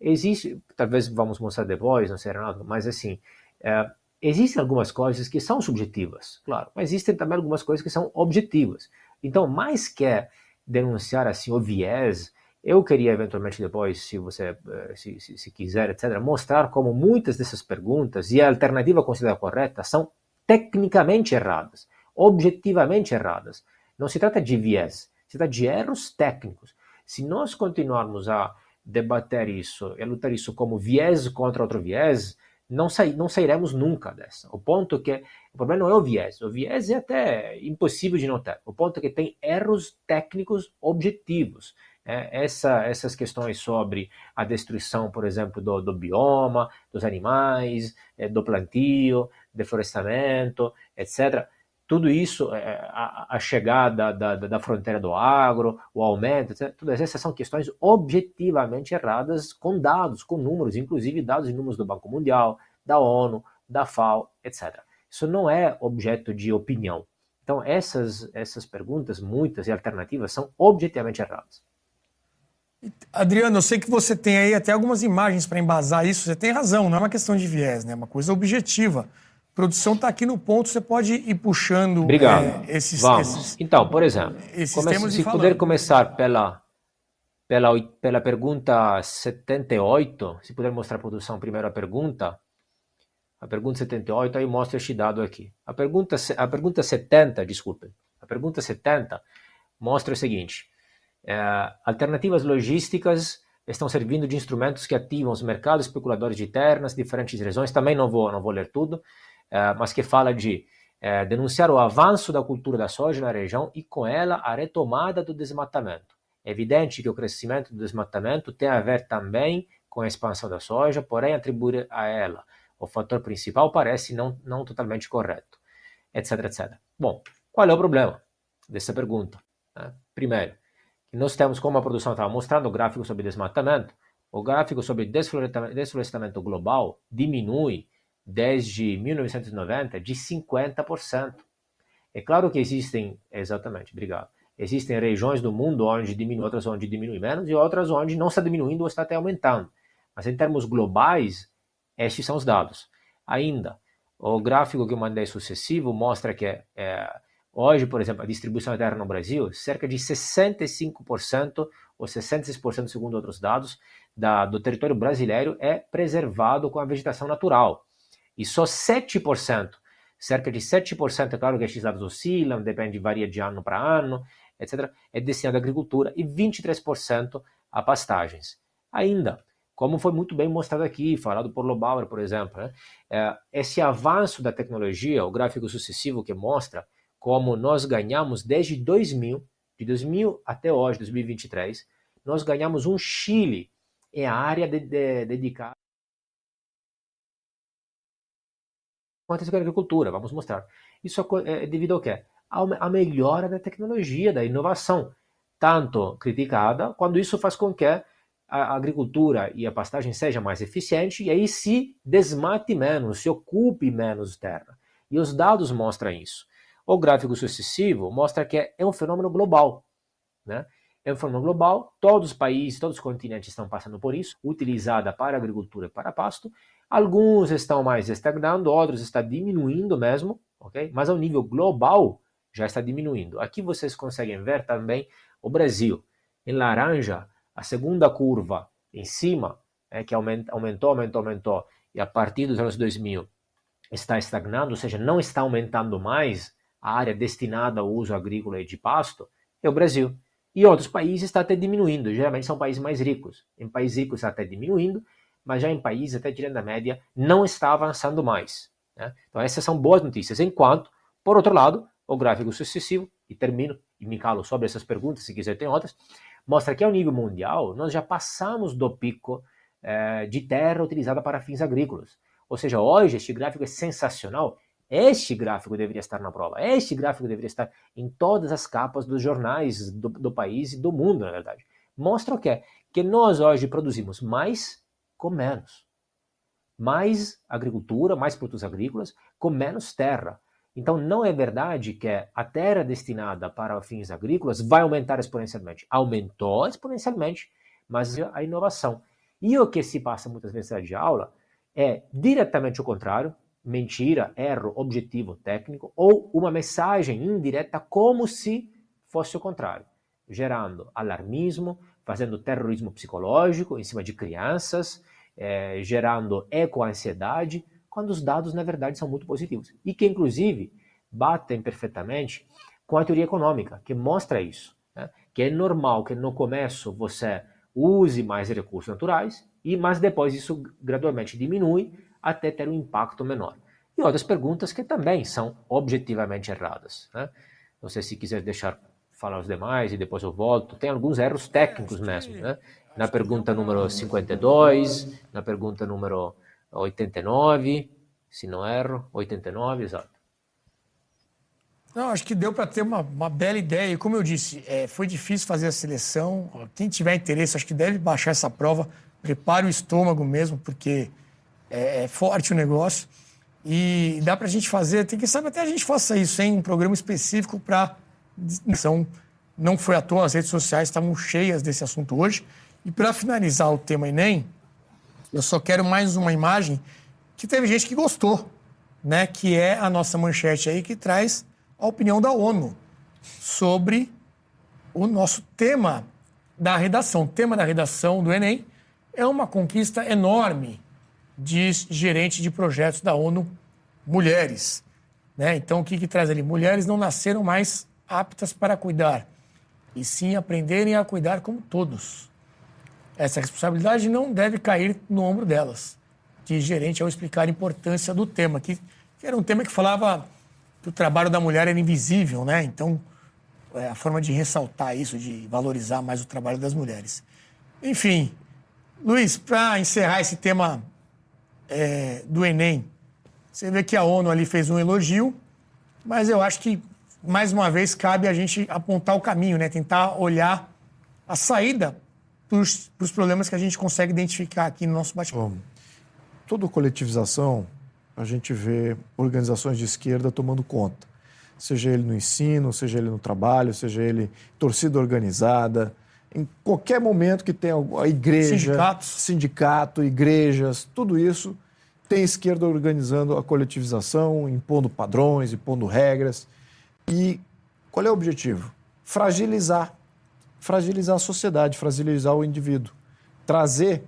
existe, talvez vamos mostrar depois, não sei, Renato, mas assim, é, Existem algumas coisas que são subjetivas, claro, mas existem também algumas coisas que são objetivas. Então, mais que denunciar assim o viés, eu queria eventualmente depois, se você eh, se, se, se quiser, etc., mostrar como muitas dessas perguntas e a alternativa considerada correta são tecnicamente erradas, objetivamente erradas. Não se trata de viés, se trata de erros técnicos. Se nós continuarmos a debater isso, a lutar isso como viés contra outro viés, não, sai, não sairemos nunca dessa. O ponto que o problema não é o viés, o viés é até impossível de notar. O ponto é que tem erros técnicos objetivos. É, essa, essas questões sobre a destruição, por exemplo, do, do bioma, dos animais, é, do plantio, deflorestamento, etc. tudo isso, é, a, a chegada da, da, da, fronteira do agro, o aumento, etc., todas essas são questões objetivamente erradas com dados, com números, inclusive dados e números do Banco Mundial, da ONU, da FAO, etc. Isso não é objeto de opinião. Então, essas, essas perguntas, muitas e alternativas, são objetivamente erradas. Adriano, eu sei que você tem aí até algumas imagens para embasar isso. Você tem razão, não é uma questão de viés, né? é uma coisa objetiva. A produção está aqui no ponto, você pode ir puxando Obrigado. É, esses, Vamos. Esses, então, por exemplo, comece, se puder começar pela, pela, pela pergunta 78, se puder mostrar a produção primeiro a pergunta, a pergunta 78, aí mostra este dado aqui. A pergunta, a pergunta 70, desculpe, a pergunta 70 mostra o seguinte, alternativas logísticas estão servindo de instrumentos que ativam os mercados especuladores de terras, diferentes regiões, também não vou, não vou ler tudo, é, mas que fala de é, denunciar o avanço da cultura da soja na região e, com ela, a retomada do desmatamento. É evidente que o crescimento do desmatamento tem a ver também com a expansão da soja, porém, atribuir a ela o fator principal parece não, não totalmente correto, etc, etc. Bom, qual é o problema dessa pergunta? Primeiro, nós temos, como a produção estava mostrando, o gráfico sobre desmatamento. O gráfico sobre desflorestamento global diminui desde 1990 de 50%. É claro que existem, exatamente, obrigado. Existem regiões do mundo onde diminui, outras onde diminui menos e outras onde não está diminuindo ou está até aumentando. Mas em termos globais, estes são os dados. Ainda, o gráfico que eu mandei sucessivo mostra que é, hoje, por exemplo, a distribuição da terra no Brasil, cerca de 65% ou 66% segundo outros dados, da, do território brasileiro é preservado com a vegetação natural e só 7%, cerca de 7%, é claro que esses dados oscilam, depende, varia de ano para ano, etc., é destinado à agricultura e 23% a pastagens. Ainda, como foi muito bem mostrado aqui, falado por Lobauer, por exemplo, né? é, esse avanço da tecnologia, o gráfico sucessivo que mostra como nós ganhamos desde 2000, de 2000 até hoje, 2023, nós ganhamos um Chile em área de, de, dedicada a agricultura, vamos mostrar. Isso é, é devido ao quê? A melhora da tecnologia, da inovação, tanto criticada, quando isso faz com que a agricultura e a pastagem seja mais eficiente e aí se desmate menos, se ocupe menos terra. E os dados mostram isso. O gráfico sucessivo mostra que é um fenômeno global. Né? É um fenômeno global, todos os países, todos os continentes estão passando por isso, utilizada para agricultura e para pasto, Alguns estão mais estagnando, outros estão diminuindo mesmo, ok? Mas ao nível global já está diminuindo. Aqui vocês conseguem ver também o Brasil. Em laranja, a segunda curva em cima, é, que aumentou, aumentou, aumentou, e a partir dos anos 2000 está estagnando, ou seja, não está aumentando mais a área destinada ao uso agrícola e de pasto, é o Brasil. E outros países está até diminuindo, geralmente são países mais ricos. Em países ricos está até diminuindo, mas já em países até tirando a média não está avançando mais. Né? Então essas são boas notícias. Enquanto, por outro lado, o gráfico sucessivo, e termino e me calo sobre essas perguntas, se quiser tem outras, mostra que ao nível mundial nós já passamos do pico eh, de terra utilizada para fins agrícolas. Ou seja, hoje este gráfico é sensacional. Este gráfico deveria estar na prova. Este gráfico deveria estar em todas as capas dos jornais do, do país e do mundo, na verdade. Mostra o quê? Que nós hoje produzimos mais com menos. Mais agricultura, mais produtos agrícolas, com menos terra. Então, não é verdade que a terra destinada para fins agrícolas vai aumentar exponencialmente. Aumentou exponencialmente, mas a inovação. E o que se passa muitas vezes na aula é diretamente o contrário, mentira, erro, objetivo técnico, ou uma mensagem indireta como se fosse o contrário, gerando alarmismo, fazendo terrorismo psicológico em cima de crianças, é, gerando ecoansiedade, quando os dados, na verdade, são muito positivos. E que, inclusive, batem perfeitamente com a teoria econômica, que mostra isso. Né? Que é normal que no começo você use mais recursos naturais, e mas depois isso gradualmente diminui até ter um impacto menor. E outras perguntas que também são objetivamente erradas. Né? Não sei se quiser deixar falar os demais e depois eu volto. Tem alguns erros técnicos mesmo. Né? na pergunta número 52, na pergunta número 89, se não erro, 89, exato. Não, acho que deu para ter uma, uma, bela ideia. E como eu disse, é, foi difícil fazer a seleção. Quem tiver interesse, acho que deve baixar essa prova. Prepare o estômago mesmo, porque é, é forte o negócio. E dá para a gente fazer, tem que saber até a gente faça isso, em um programa específico para. Não foi à toa, as redes sociais estavam cheias desse assunto hoje. E para finalizar o tema Enem, eu só quero mais uma imagem que teve gente que gostou, né? Que é a nossa manchete aí que traz a opinião da ONU sobre o nosso tema da redação. O tema da redação do Enem é uma conquista enorme, diz gerente de projetos da ONU Mulheres. Né? Então, o que, que traz ali? Mulheres não nasceram mais aptas para cuidar, e sim aprenderem a cuidar como todos. Essa responsabilidade não deve cair no ombro delas, diz gerente ao explicar a importância do tema, que, que era um tema que falava que o trabalho da mulher era invisível, né? Então, é a forma de ressaltar isso, de valorizar mais o trabalho das mulheres. Enfim, Luiz, para encerrar esse tema é, do Enem, você vê que a ONU ali fez um elogio, mas eu acho que, mais uma vez, cabe a gente apontar o caminho, né? Tentar olhar a saída para os problemas que a gente consegue identificar aqui no nosso bate-papo. Toda coletivização a gente vê organizações de esquerda tomando conta. Seja ele no ensino, seja ele no trabalho, seja ele torcida organizada. Em qualquer momento que tenha a igreja, Sindicatos. sindicato, igrejas, tudo isso tem esquerda organizando a coletivização, impondo padrões, impondo regras. E qual é o objetivo? Fragilizar. Fragilizar a sociedade, fragilizar o indivíduo. Trazer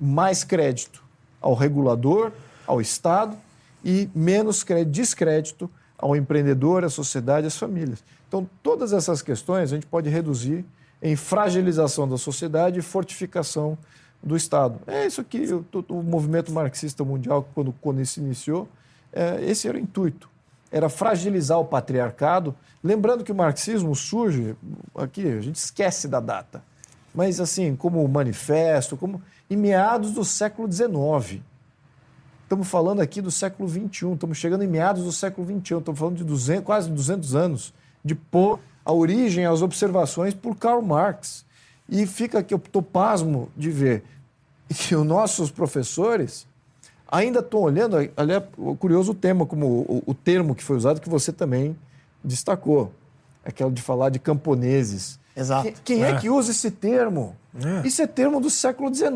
mais crédito ao regulador, ao Estado e menos descrédito ao empreendedor, à sociedade, às famílias. Então, todas essas questões a gente pode reduzir em fragilização da sociedade e fortificação do Estado. É isso que o, o movimento marxista mundial, quando, quando se iniciou, é, esse era o intuito. Era fragilizar o patriarcado. Lembrando que o marxismo surge, aqui a gente esquece da data, mas assim, como manifesto, como em meados do século XIX. Estamos falando aqui do século XXI, estamos chegando em meados do século XXI, estamos falando de 200, quase 200 anos de pôr a origem, as observações por Karl Marx. E fica aqui, eu estou pasmo de ver que os nossos professores ainda estão olhando, ali é curioso o tema, como o, o termo que foi usado, que você também destacou, aquele de falar de camponeses. Exato. Quem, quem é. é. que usa esse termo? É. Isso é termo do século XIX.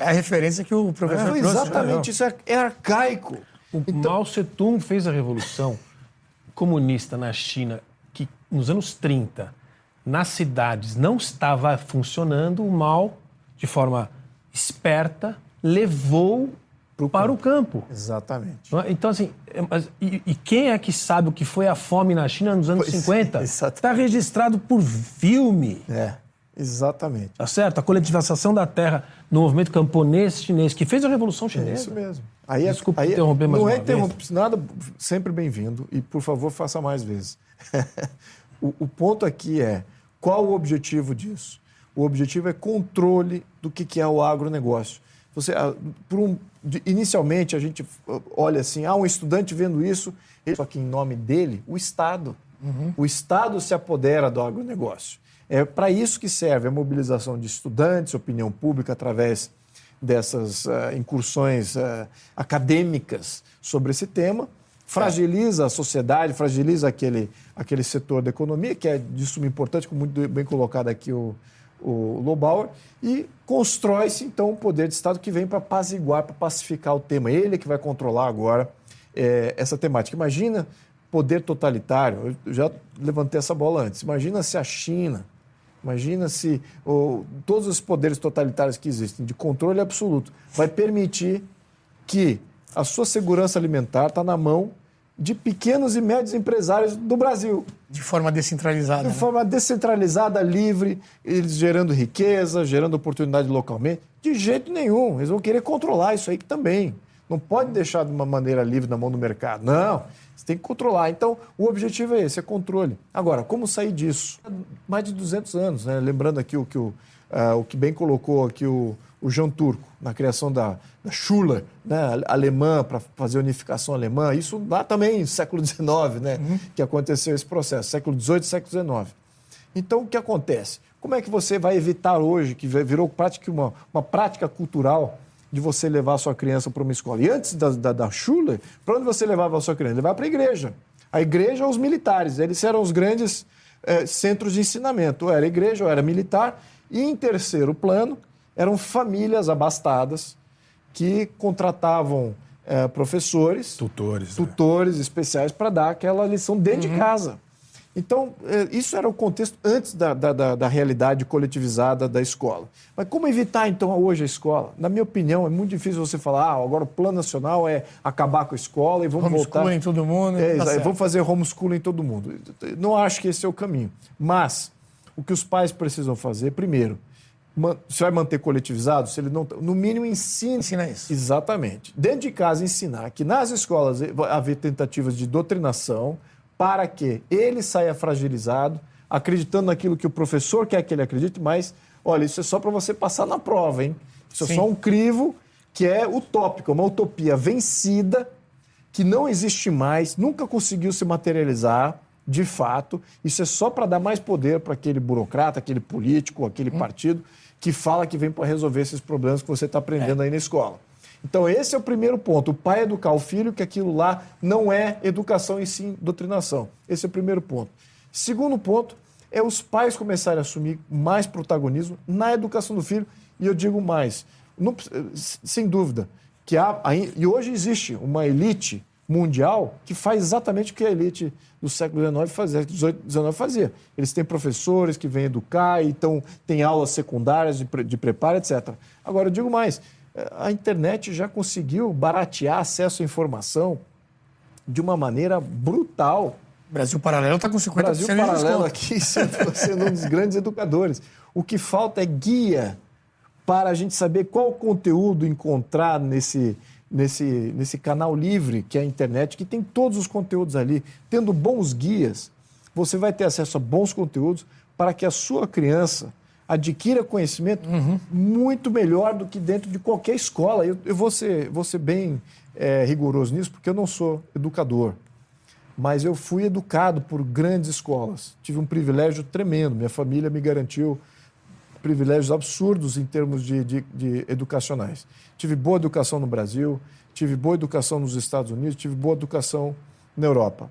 É, é a referência que o professor é, trouxe. Exatamente, isso é, é, arcaico. O então... Mao Tse-tung fez a revolução comunista na China, que nos anos 30, nas cidades não estava funcionando, o Mao, de forma esperta, levou Pro para campo. o campo. Exatamente. É? Então, assim, mas, e, e, quem é que sabe o que foi a fome na China nos anos pois 50? Está registrado por filme. É, exatamente. Tá certo? A coletivização da terra no movimento camponês chinês, que fez a Revolução Chinesa. É isso mesmo. Aí, é- Desculpa aí, interromper mais Não é interromper nada, sempre bem-vindo. E, por favor, faça mais vezes. o, o ponto aqui é, qual o objetivo disso? O objetivo é controle do que, que é o agronegócio. Você, ah, por um, inicialmente, a gente ah, olha assim, ah, um estudante vendo isso, só que em nome dele, o Estado. Uhum. O Estado se apodera do agronegócio. É para isso que serve a mobilização de estudantes, opinião pública, através dessas uh, incursões uh, acadêmicas sobre esse tema, fragiliza a sociedade, fragiliza aquele, aquele setor da economia, que é de suma importância, como muito bem colocado aqui o, o Lobauer, e constrói-se então um poder de Estado que vem para apaziguar, para pacificar o tema. Ele é que vai controlar agora é, essa temática. Imagina poder totalitário, eu já levantei essa bola antes. Imagina se a China, imagina se todos os poderes totalitários que existem, de controle absoluto, vai permitir que a sua segurança alimentar está na mão de pequenos e médios empresários do Brasil. De forma descentralizada. De né? forma descentralizada, livre, eles gerando riqueza, gerando oportunidade localmente. De jeito nenhum. Eles vão querer controlar isso aí também. Não pode deixar de uma maneira livre na mão do mercado. Não. Você tem que controlar. Então, o objetivo é esse, é controle. Agora, como sair disso? Mais de 200 anos, né? Lembrando aqui o que, o, uh, o que bem colocou aqui o, o João Turco, na criação da, da Schule, né, alemã, para fazer unificação alemã. Isso lá também no século XIX, né, uhum. que aconteceu esse processo, século XVIII, século XIX. Então, o que acontece? Como é que você vai evitar hoje, que virou prática, uma, uma prática cultural, de você levar a sua criança para uma escola? E antes da, da, da Schule, para onde você levava a sua criança? Levava para a igreja. A igreja os militares, eles eram os grandes eh, centros de ensinamento. Ou era igreja ou era militar. E em terceiro plano, eram famílias abastadas que contratavam é, professores, tutores, tutores é. especiais para dar aquela lição dentro uhum. de casa. Então, é, isso era o contexto antes da, da, da, realidade coletivizada da escola. Mas como evitar, então, hoje a escola? Na minha opinião, é muito difícil você falar, ah, agora o plano nacional é acabar com a escola e vamos voltar... Homeschooling em todo mundo. É, tá vamos fazer homeschooling em todo mundo. Não acho que esse é o caminho. Mas, o que os pais precisam fazer, primeiro, você vai manter coletivizado? Se ele não, no mínimo ensina. Ensina isso. Exatamente. Dentro de casa ensinar que nas escolas haver tentativas de doutrinação para que ele saia fragilizado, acreditando naquilo que o professor quer que ele acredite, mas olha, isso é só para você passar na prova, hein? Isso Sim. é só um crivo que é utópico, uma utopia vencida que não existe mais, nunca conseguiu se materializar de fato. Isso é só para dar mais poder para aquele burocrata, aquele político, aquele hum. partido que fala que vem para resolver esses problemas que você está aprendendo é. aí na escola. Então, esse é o primeiro ponto. O pai educar o filho, que aquilo lá não é educação e sim doutrinação. Esse é o primeiro ponto. Segundo ponto é os pais começarem a assumir mais protagonismo na educação do filho. E eu digo mais, não, sem dúvida, que há, e hoje existe uma elite mundial que faz exatamente o que a elite do século XIX fazia, XIX fazia. Eles têm professores que vêm educar, então tem aulas secundárias de, de preparo, etc. Agora, eu digo mais, a internet já conseguiu baratear acesso à informação de uma maneira brutal. Brasil Paralelo está com 50% Brasil Paralelo aqui sendo, sendo um dos grandes educadores. O que falta é guia para a gente saber qual conteúdo encontrar nesse, nesse, nesse canal livre que é a internet, que tem todos os conteúdos ali. Tendo bons guias, você vai ter acesso a bons conteúdos para que a sua criança adquira conhecimento uhum. muito melhor do que dentro de qualquer escola. Eu, eu vou, ser, vou ser bem é, rigoroso nisso, porque eu não sou educador. Mas eu fui educado por grandes escolas. Tive um privilégio tremendo. Minha família me garantiu privilégios absurdos em termos de, de, de, educacionais. Tive boa educação no Brasil, tive boa educação nos Estados Unidos, tive boa educação na Europa.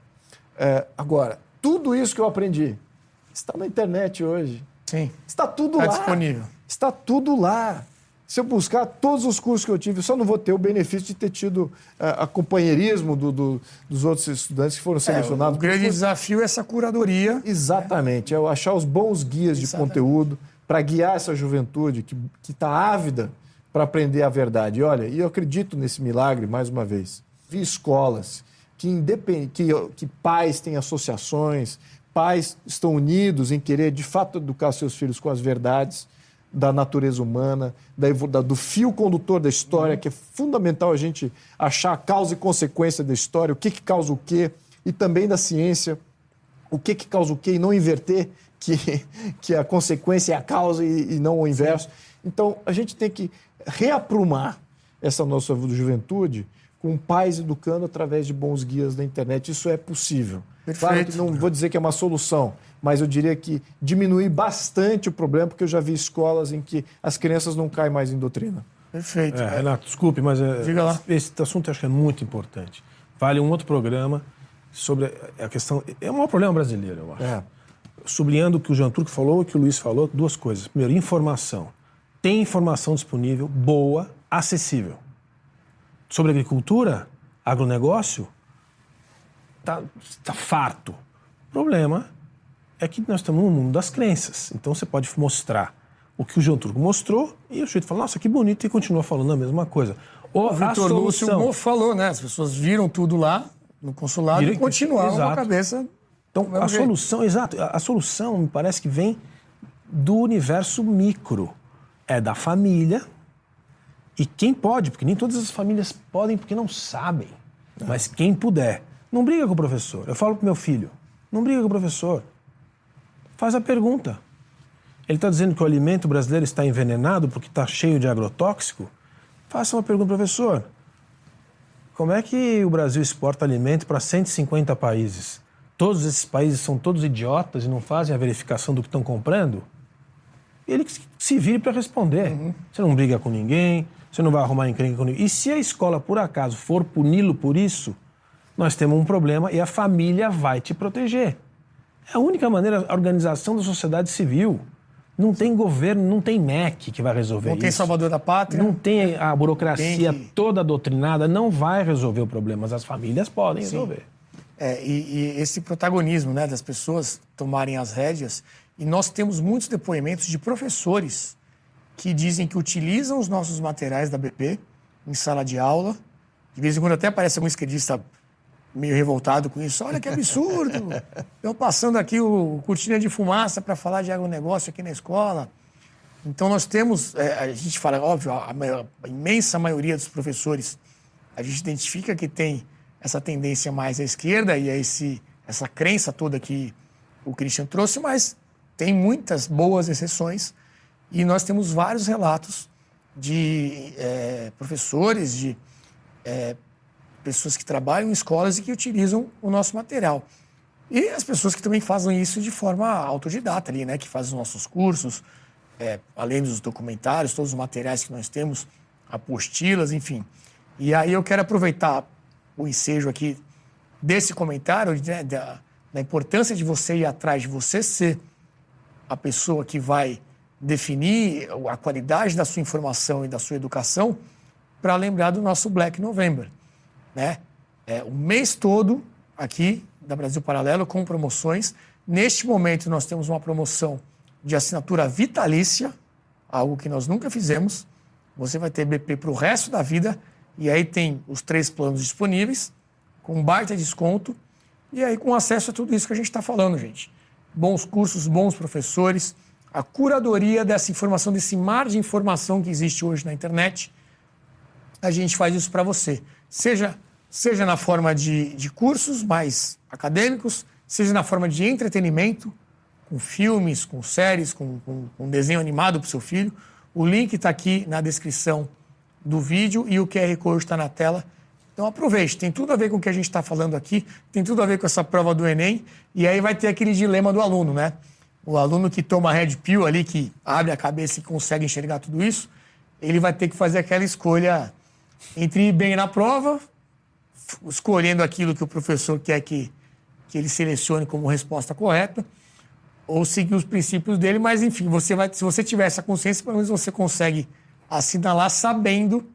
É, agora, tudo isso que eu aprendi está na internet hoje. Sim. Está tudo está lá. Está disponível. Está tudo lá. Se eu buscar todos os cursos que eu tive, eu só não vou ter o benefício de ter tido uh, a companheirismo do, do, dos outros estudantes que foram é, selecionados. É, o grande desafio é essa curadoria. Exatamente, é achar os bons guias de conteúdo para guiar essa juventude que está ávida para aprender a verdade. E olha, e eu acredito nesse milagre, mais uma vez. Vi escolas que, independ... que, que pais têm associações, pais estão unidos em querer, de fato, educar seus filhos com as verdades da natureza humana, da, do fio condutor da história, que é fundamental a gente achar a causa e consequência da história, o que, que causa o quê, e também da ciência, o que, que causa o quê, e não inverter que, que a consequência é a causa e, e não o inverso. Sim. Então, a gente tem que reaprumar essa nossa juventude com pais educando através de bons guias da internet. Isso é possível. Perfeito. Claro que não vou dizer que é uma solução, mas eu diria que diminuir bastante o problema, porque eu já vi escolas em que as crianças não caem mais em doutrina. Perfeito. É, Renato, desculpe, mas é, esse assunto eu acho que é muito importante. Vale um outro programa sobre a questão. É um maior problema brasileiro, eu acho. É sublinhando o que o Jean Turco falou e o que o Luiz falou, duas coisas. Primeiro, informação. Tem informação disponível, boa, acessível. Sobre agricultura, agronegócio, está tá farto. O problema é que nós estamos no mundo das crenças. Então você pode mostrar o que o Jean Turco mostrou e o sujeito fala, nossa, que bonito, e continua falando a mesma coisa. Ou o Vitor Lúcio falou, né? As pessoas viram tudo lá no consulado e continuaram com a cabeça então, a ver. solução, exato, a, a solução me parece que vem do universo micro. É da família. E quem pode, porque nem todas as famílias podem porque não sabem. É. Mas quem puder, não briga com o professor. Eu falo pro meu filho, não briga com o professor. Faz a pergunta. Ele está dizendo que o alimento brasileiro está envenenado porque está cheio de agrotóxico? Faça uma pergunta, professor. Como é que o Brasil exporta alimento para 150 países? Todos esses países são todos idiotas e não fazem a verificação do que estão comprando? Ele se vire para responder. Uhum. Você não briga com ninguém, você não vai arrumar encrenca com ninguém. E se a escola, por acaso, for puni-lo por isso, nós temos um problema e a família vai te proteger. É a única maneira, a organização da sociedade civil. Não tem governo, não tem MEC que vai resolver não isso. Não tem salvador da pátria. Não tem a burocracia tem que... toda doutrinada, não vai resolver o problema, mas as famílias podem Sim. resolver. É, e, e, esse protagonismo né, das pessoas tomarem as rédeas. E nós temos muitos depoimentos de professores que dizem que utilizam os nossos materiais da BP em sala de aula. De vez em quando até aparece algum esquerdista meio revoltado com isso. Olha que absurdo! Estão passando aqui o cortina de fumaça para falar de agronegócio aqui na escola. Então nós temos, é, a gente fala, óbvio, a, maior, a, imensa maioria dos professores, a gente identifica que tem essa tendência mais à esquerda e a esse, essa crença toda que o Christian trouxe, mas tem muitas boas exceções e nós temos vários relatos de é, professores, de é, pessoas que trabalham em escolas e que utilizam o nosso material. E as pessoas que também fazem isso de forma autodidata ali, né? Que fazem os nossos cursos, é, além dos documentários, todos os materiais que nós temos, apostilas, enfim. E aí eu quero aproveitar o ensejo aqui desse comentário, né, da, da importância de você ir atrás, de você ser a pessoa que vai definir a qualidade da sua informação e da sua educação, para lembrar do nosso Black November né? É, o mês todo aqui da Brasil Paralelo com promoções. Neste momento nós temos uma promoção de assinatura vitalícia, algo que nós nunca fizemos. Você vai ter BP para o resto da vida e aí tem os três planos disponíveis com baita desconto e aí com acesso a tudo isso que a gente está falando, gente. Bons cursos, bons professores, a curadoria dessa informação, desse mar de informação que existe hoje na internet. A gente faz isso para você seja, seja na forma de, de cursos mais acadêmicos, seja na forma de entretenimento, com filmes, com séries, com, com, com desenho animado para o seu filho. O link está aqui na descrição do vídeo e o QR Code está na tela. Então aproveite, tem tudo a ver com o que a gente está falando aqui, tem tudo a ver com essa prova do Enem, e aí vai ter aquele dilema do aluno, né? O aluno que toma red pill ali, que abre a cabeça e consegue enxergar tudo isso, ele vai ter que fazer aquela escolha entre ir bem na prova, escolhendo aquilo que o professor quer que, que ele selecione como resposta correta, ou seguir os princípios dele, mas enfim, você vai, se você tiver essa consciência, pelo menos você consegue assinalar sabendo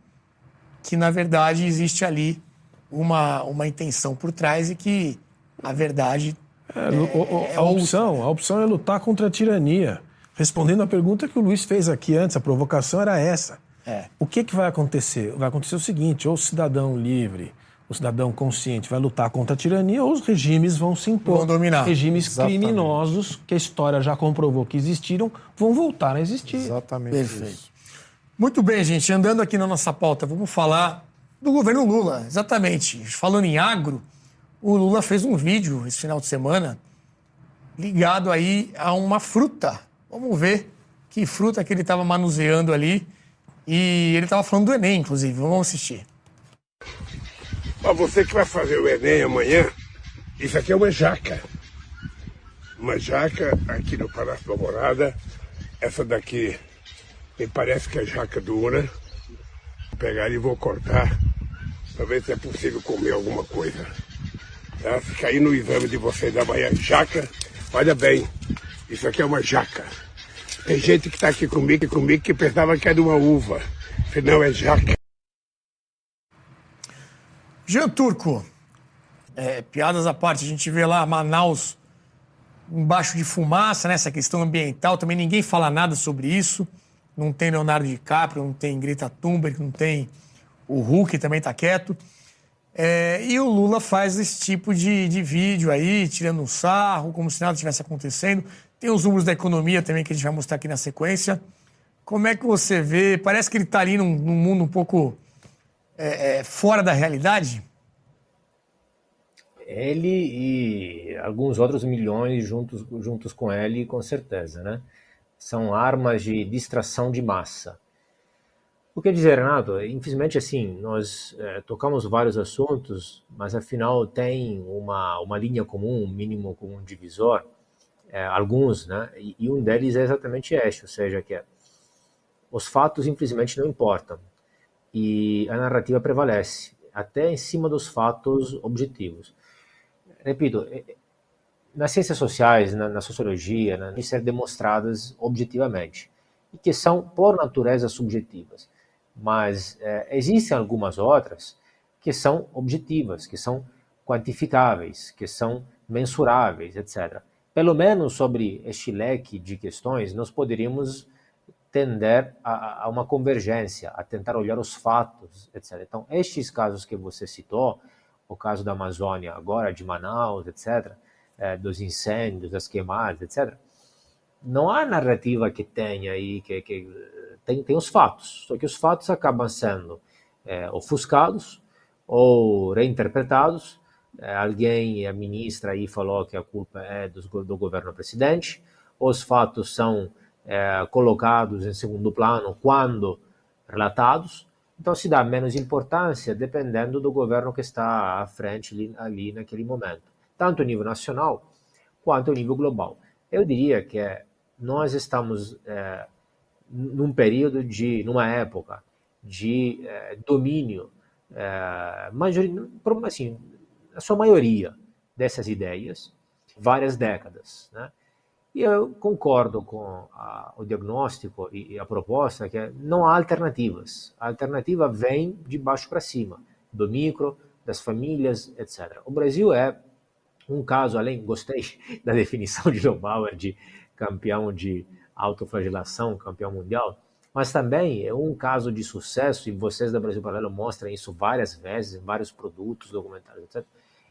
que, na verdade, existe ali uma, uma intenção por trás e que a verdade. É, é, é a, opção, a opção é lutar contra a tirania. Respondendo à pergunta que o Luiz fez aqui antes, a provocação era essa. É. O que, que vai acontecer? Vai acontecer o seguinte: ou o cidadão livre, o cidadão consciente vai lutar contra a tirania, ou os regimes vão se impor. Vão dominar. Regimes Exatamente. criminosos, que a história já comprovou que existiram, vão voltar a existir. Exatamente. Perfeito. Isso. Muito bem, gente. Andando aqui na nossa pauta, vamos falar do governo Lula. Exatamente. Falando em agro, o Lula fez um vídeo esse final de semana ligado aí a uma fruta. Vamos ver que fruta que ele estava manuseando ali e ele estava falando do Enem, inclusive. Vamos assistir. Ó, você que vai fazer o Enem amanhã, isso aqui é uma jaca. Uma jaca aqui no Palácio da Morada. Essa daqui me parece que é jaca dura. Vou pegar e vou cortar para ver se é possível comer alguma coisa. Tá? Se cair no exame de vocês da manhã, jaca, olha bem, isso aqui é uma jaca. Tem gente que está aqui comigo, comigo que pensava que era uma uva. Afinal, é jaca. Jean Turco, é, piadas à parte, a gente vê lá Manaus embaixo de fumaça, né, essa questão ambiental, também ninguém fala nada sobre isso. Não tem Leonardo DiCaprio, não tem Greta Thunberg, não tem o Hulk também está quieto. É, e o Lula faz esse tipo de, de vídeo aí, tirando um sarro, como se nada estivesse acontecendo. Tem os números da economia também que a gente vai mostrar aqui na sequência. Como é que você vê? Parece que ele está ali num, num, mundo um pouco é, é, fora da realidade. Ele e alguns outros milhões juntos, juntos com ele, com certeza, né? São armas de distração de massa. O que dizer, Renato? Infelizmente, assim, nós é, tocamos vários assuntos, mas afinal tem uma, uma linha comum, um mínimo comum divisor, é, alguns, né? E, e, um deles é exatamente este, ou seja, que é, os fatos infelizmente não importam e a narrativa prevalece, até em cima dos fatos objetivos. Repito, é, nas ciências sociais, na, na sociologia, né, ser demonstradas objetivamente e que são por natureza subjetivas mas é, existem algumas outras que são objetivas, que são quantificáveis, que são mensuráveis, etc. Pelo menos sobre este leque de questões, nós poderíamos tender a, a, uma convergência, a tentar olhar os fatos, etc. Então, estes casos que você citou, o caso da Amazônia agora, de Manaus, etc., é, dos incêndios, das queimadas, etc., não há narrativa que tenha aí, que, que tem, tem os fatos, só que os fatos acabam sendo é, ofuscados ou reinterpretados. É, alguém, a ministra aí falou que a culpa é do, do governo presidente. Os fatos são colocados em segundo plano quando relatados. Então se dá menos importância dependendo do governo que está à frente ali, ali naquele momento, tanto nível nacional quanto nível global. Eu diria que nós estamos é, num período de, numa época de é, domínio, é, assim, a sua maioria dessas ideias, várias décadas, né? E eu concordo com a, o diagnóstico e a proposta que é, não há alternativas. A alternativa vem de baixo para cima, do micro, das famílias, etc. O Brasil é um caso, além, gostei da definição de Lobauer de campeão de autoflagelação, campeão mundial, mas também é um caso de sucesso, e vocês da Brasil Paralelo mostram isso várias vezes, em vários produtos, documentários, etc.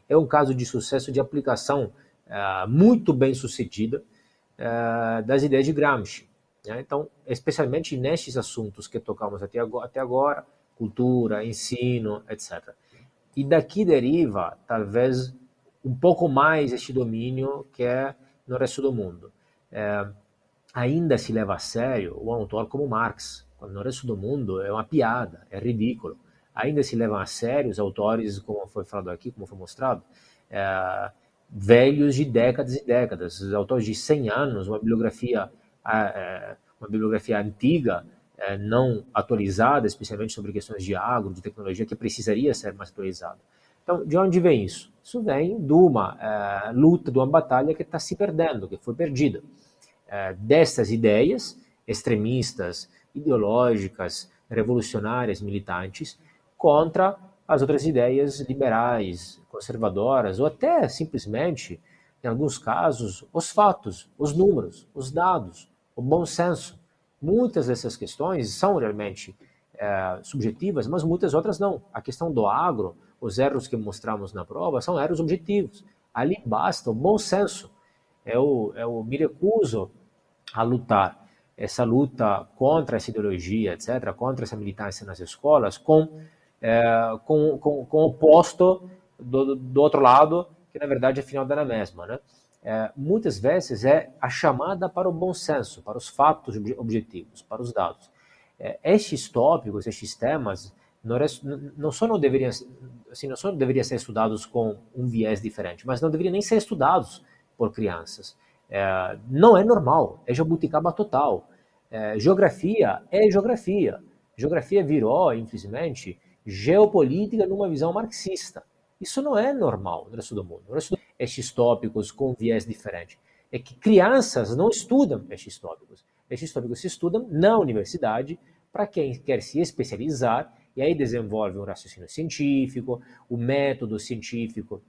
É um caso de sucesso de aplicação uh, muito bem sucedida uh, das ideias de Gramsci. Né? Então, especialmente nestes assuntos que tocamos até agora, até agora, cultura, ensino, etc. E daqui deriva, talvez, um pouco mais este domínio que é no resto do mundo. É, ainda se leva a sério um autor como Marx, quando no resto do mundo é uma piada, é ridículo. Ainda se levam a sério os autores, como foi falado aqui, como foi mostrado, é, velhos de décadas e décadas, os autores de 100 anos, uma bibliografia, é, uma bibliografia antiga, é, não atualizada, especialmente sobre questões de agro, de tecnologia, que precisaria ser mais atualizada. Então, de onde vem isso? Isso vem de uma é, luta, de uma batalha que está se perdendo, que foi perdida é, dessas ideias extremistas, ideológicas, revolucionárias, militantes, contra as outras ideias liberais, conservadoras, ou até simplesmente, em alguns casos, os fatos, os números, os dados, o bom senso. Muitas dessas questões são realmente é, subjetivas, mas muitas outras não. A questão do agro, os erros que mostramos na prova, são erros objetivos. Ali basta o bom senso eu, eu me recuso a lutar essa luta contra essa ideologia, etc., contra essa militância nas escolas, com, é, com, com, com o oposto do, do outro lado, que na verdade afinal dá na mesma. Né? É, muitas vezes é a chamada para o bom senso, para os fatos objetivos, para os dados. É, estes tópicos, estes temas, não, não só não deveriam, não só deveriam ser estudados com um viés diferente, mas não deveriam nem ser estudados por crianças. É, não é normal, é jabuticaba total. É, geografia é geografia. Geografia virou, infelizmente, geopolítica numa visão marxista. Isso não é normal no resto do mundo. No resto do... Estes tópicos com viés diferente. É que crianças não estudam estes tópicos. Estes tópicos se estudam na universidade para quem quer se especializar e aí desenvolve um raciocínio científico, o um método científico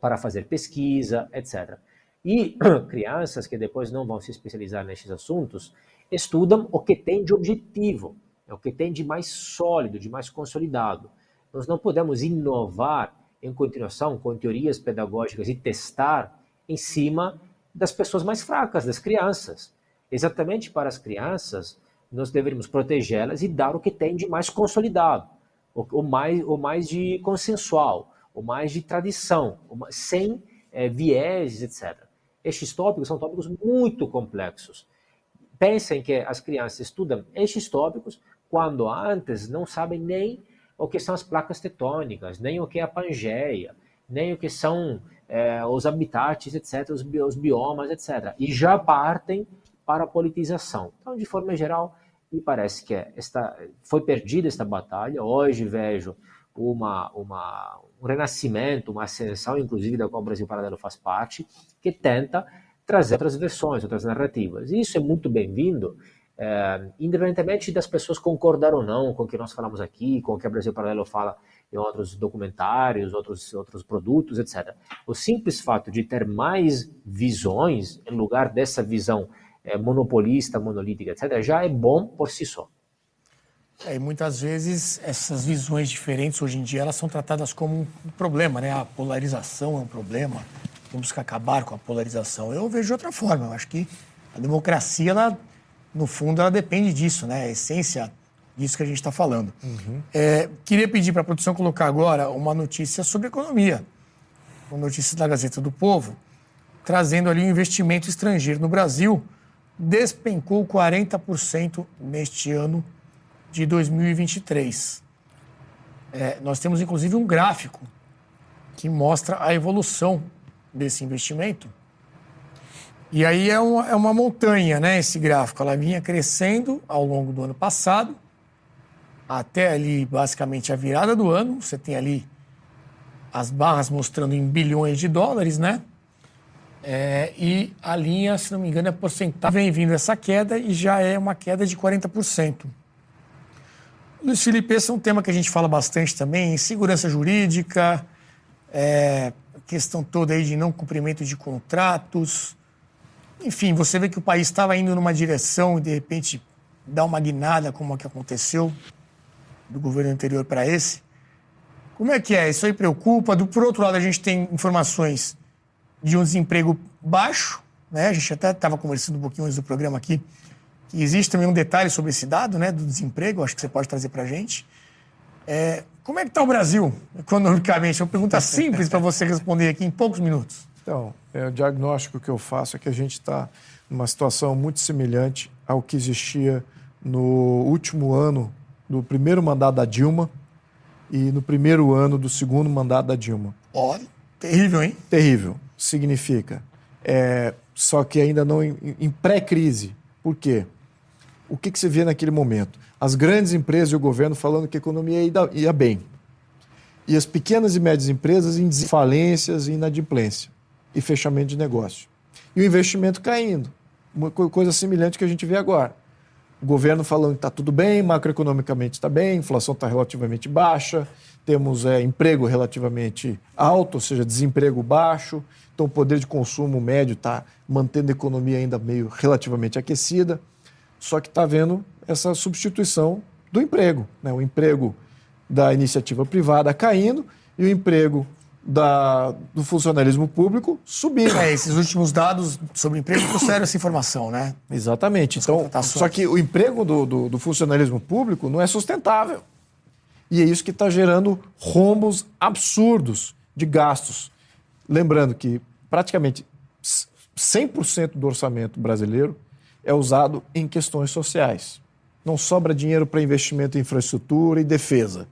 para fazer pesquisa, etc. E crianças que depois não vão se especializar nesses assuntos estudam o que tem de objetivo, é o que tem de mais sólido, de mais consolidado. Nós não podemos inovar em continuação com teorias pedagógicas e testar em cima das pessoas mais fracas, das crianças. Exatamente para as crianças, nós deveríamos protegê-las e dar o que tem de mais consolidado, o, mais, o mais de consensual, o mais de tradição, sem é, vieses, etc. Estes tópicos são tópicos muito complexos. pensem que as crianças estudam estes tópicos quando antes não sabem nem o que são as placas tectônicas, nem o que é a Pangeia, nem o que são é, os habitats, etc., os biomas, etc. E já partem para a politização. Então, de forma geral, me parece que esta, foi perdida esta batalha. Hoje vejo uma, uma, um renascimento, uma ascensão, inclusive, da qual o Brasil Paralelo faz parte, que tenta trazer outras versões, outras narrativas. E isso é muito bem-vindo, é, independentemente das pessoas concordar ou não com o que nós falamos aqui, com o que o Brasil Paralelo fala em outros documentários, outros, outros produtos, etc. O simples fato de ter mais visões, em lugar dessa visão é, monopolista, monolítica, etc., já é bom por si só. É, e muitas vezes essas visões diferentes hoje em dia elas são tratadas como um problema, né? A polarização é um problema, temos que acabar com a polarização. Eu vejo de outra forma, eu acho que a democracia, ela, no fundo, ela depende disso, né? A essência disso que a gente está falando. Uhum. É, queria pedir para a produção colocar agora uma notícia sobre economia, uma notícia da Gazeta do Povo, trazendo ali o um investimento estrangeiro no Brasil despencou 40% neste ano de 2023. É, nós temos inclusive um gráfico que mostra a evolução desse investimento. E aí é uma, é uma montanha, né? Esse gráfico. Ela vinha crescendo ao longo do ano passado, até ali basicamente a virada do ano. Você tem ali as barras mostrando em bilhões de dólares, né? É, e a linha, se não me engano, é porcentagem. Vem vindo essa queda e já é uma queda de 40%. Luiz Felipe, esse é um tema que a gente fala bastante também, segurança jurídica, é, questão toda aí de não cumprimento de contratos. Enfim, você vê que o país estava indo numa direção e de repente dá uma guinada, como a que aconteceu do governo anterior para esse. Como é que é? Isso aí preocupa? Do, por outro lado, a gente tem informações de um desemprego baixo, né? A gente até estava conversando um pouquinho antes do programa aqui, que existe também um detalhe sobre esse dado, né, do desemprego, acho que você pode trazer para a gente. É, como é que está o Brasil economicamente? É uma pergunta simples para você responder aqui em poucos minutos. Então, é, o diagnóstico que eu faço é que a gente está numa situação muito semelhante ao que existia no último ano do primeiro mandato da Dilma e no primeiro ano do segundo mandato da Dilma. Ó, terrível, hein? Terrível significa? É, só que ainda não em, em pré-crise. Por quê? O que, que você vê naquele momento? As grandes empresas e o governo falando que a economia ia, ia bem. E as pequenas e médias empresas em falências e inadimplência e fechamento de negócio. E o investimento caindo. Uma coisa semelhante que a gente vê agora. O governo falando que está tudo bem, macroeconomicamente está bem, inflação está relativamente baixa, temos é, emprego relativamente alto, ou seja, desemprego baixo, então o poder de consumo médio está mantendo a economia ainda meio relativamente aquecida, só que está havendo essa substituição do emprego. Né? O emprego da iniciativa privada caindo e o emprego da, do funcionalismo público subindo. É, esses últimos dados sobre emprego trouxeram essa informação, né? Exatamente. Então, só que o emprego do, do, do funcionalismo público não é sustentável. E é isso que está gerando rombos absurdos de gastos. Lembrando que praticamente 100% do orçamento brasileiro é usado em questões sociais. Não sobra dinheiro para investimento em infraestrutura e defesa.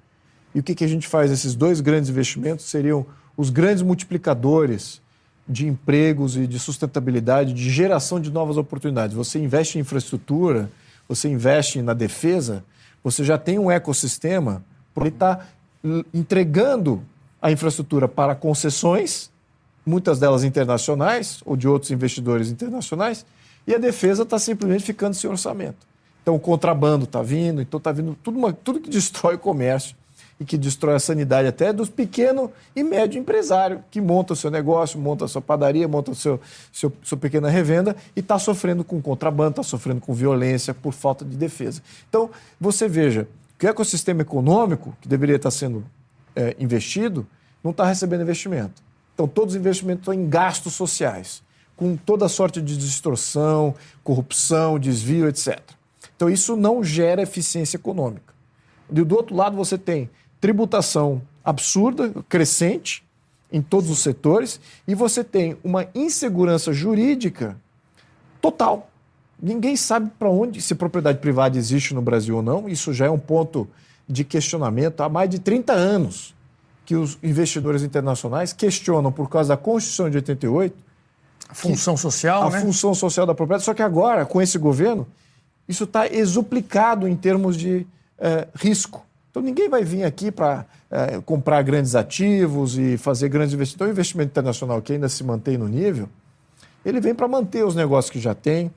E o que, que a gente faz? Esses dois grandes investimentos seriam os grandes multiplicadores de empregos e de sustentabilidade, de geração de novas oportunidades. Você investe em infraestrutura, você investe na defesa, você já tem um ecossistema ele está entregando a infraestrutura para concessões, muitas delas internacionais ou de outros investidores internacionais, e a defesa está simplesmente ficando sem orçamento. Então o contrabando está vindo, então está vindo tudo, uma, tudo que destrói o comércio e que destrói a sanidade até dos pequeno e médio empresário que monta o seu negócio, monta a sua padaria, monta a seu, seu, sua pequena revenda e está sofrendo com contrabando, está sofrendo com violência por falta de defesa. Então, você veja, que o ecossistema econômico, que deveria estar sendo é, investido, não está recebendo investimento. Então, todos os investimentos estão em gastos sociais, com toda sorte de distorção, corrupção, desvio, etc. Então, isso não gera eficiência econômica. E do outro lado, você tem tributação absurda, crescente, em todos os setores, e você tem uma insegurança jurídica total. Ninguém sabe para onde, se propriedade privada existe no Brasil ou não. Isso já é um ponto de questionamento há mais de 30 anos que os investidores internacionais questionam por causa da Constituição de 88 a função social, a né? função social da propriedade. Só que agora, com esse governo, isso está exuplicado em termos de eh, risco. Então ninguém vai vir aqui para eh, comprar grandes ativos e fazer grandes investimentos. Então, o investimento internacional que ainda se mantém no nível, ele vem para manter os negócios que já tem,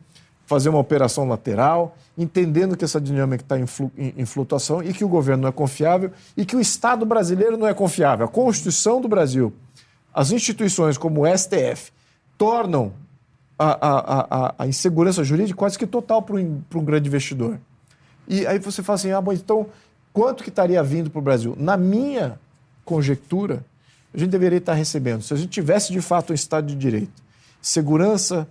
fazer uma operação lateral, entendendo que essa dinâmica está em, flu, em, em, flutuação e que o governo não é confiável e que o Estado brasileiro não é confiável. A Constituição do Brasil, as instituições como o STF, tornam a, a, a, a insegurança jurídica quase que total para um, um grande investidor. E aí você fala assim, ah, bom, então quanto que estaria vindo para o Brasil? Na minha conjectura, a gente deveria estar recebendo, se a gente tivesse de fato um Estado de Direito, segurança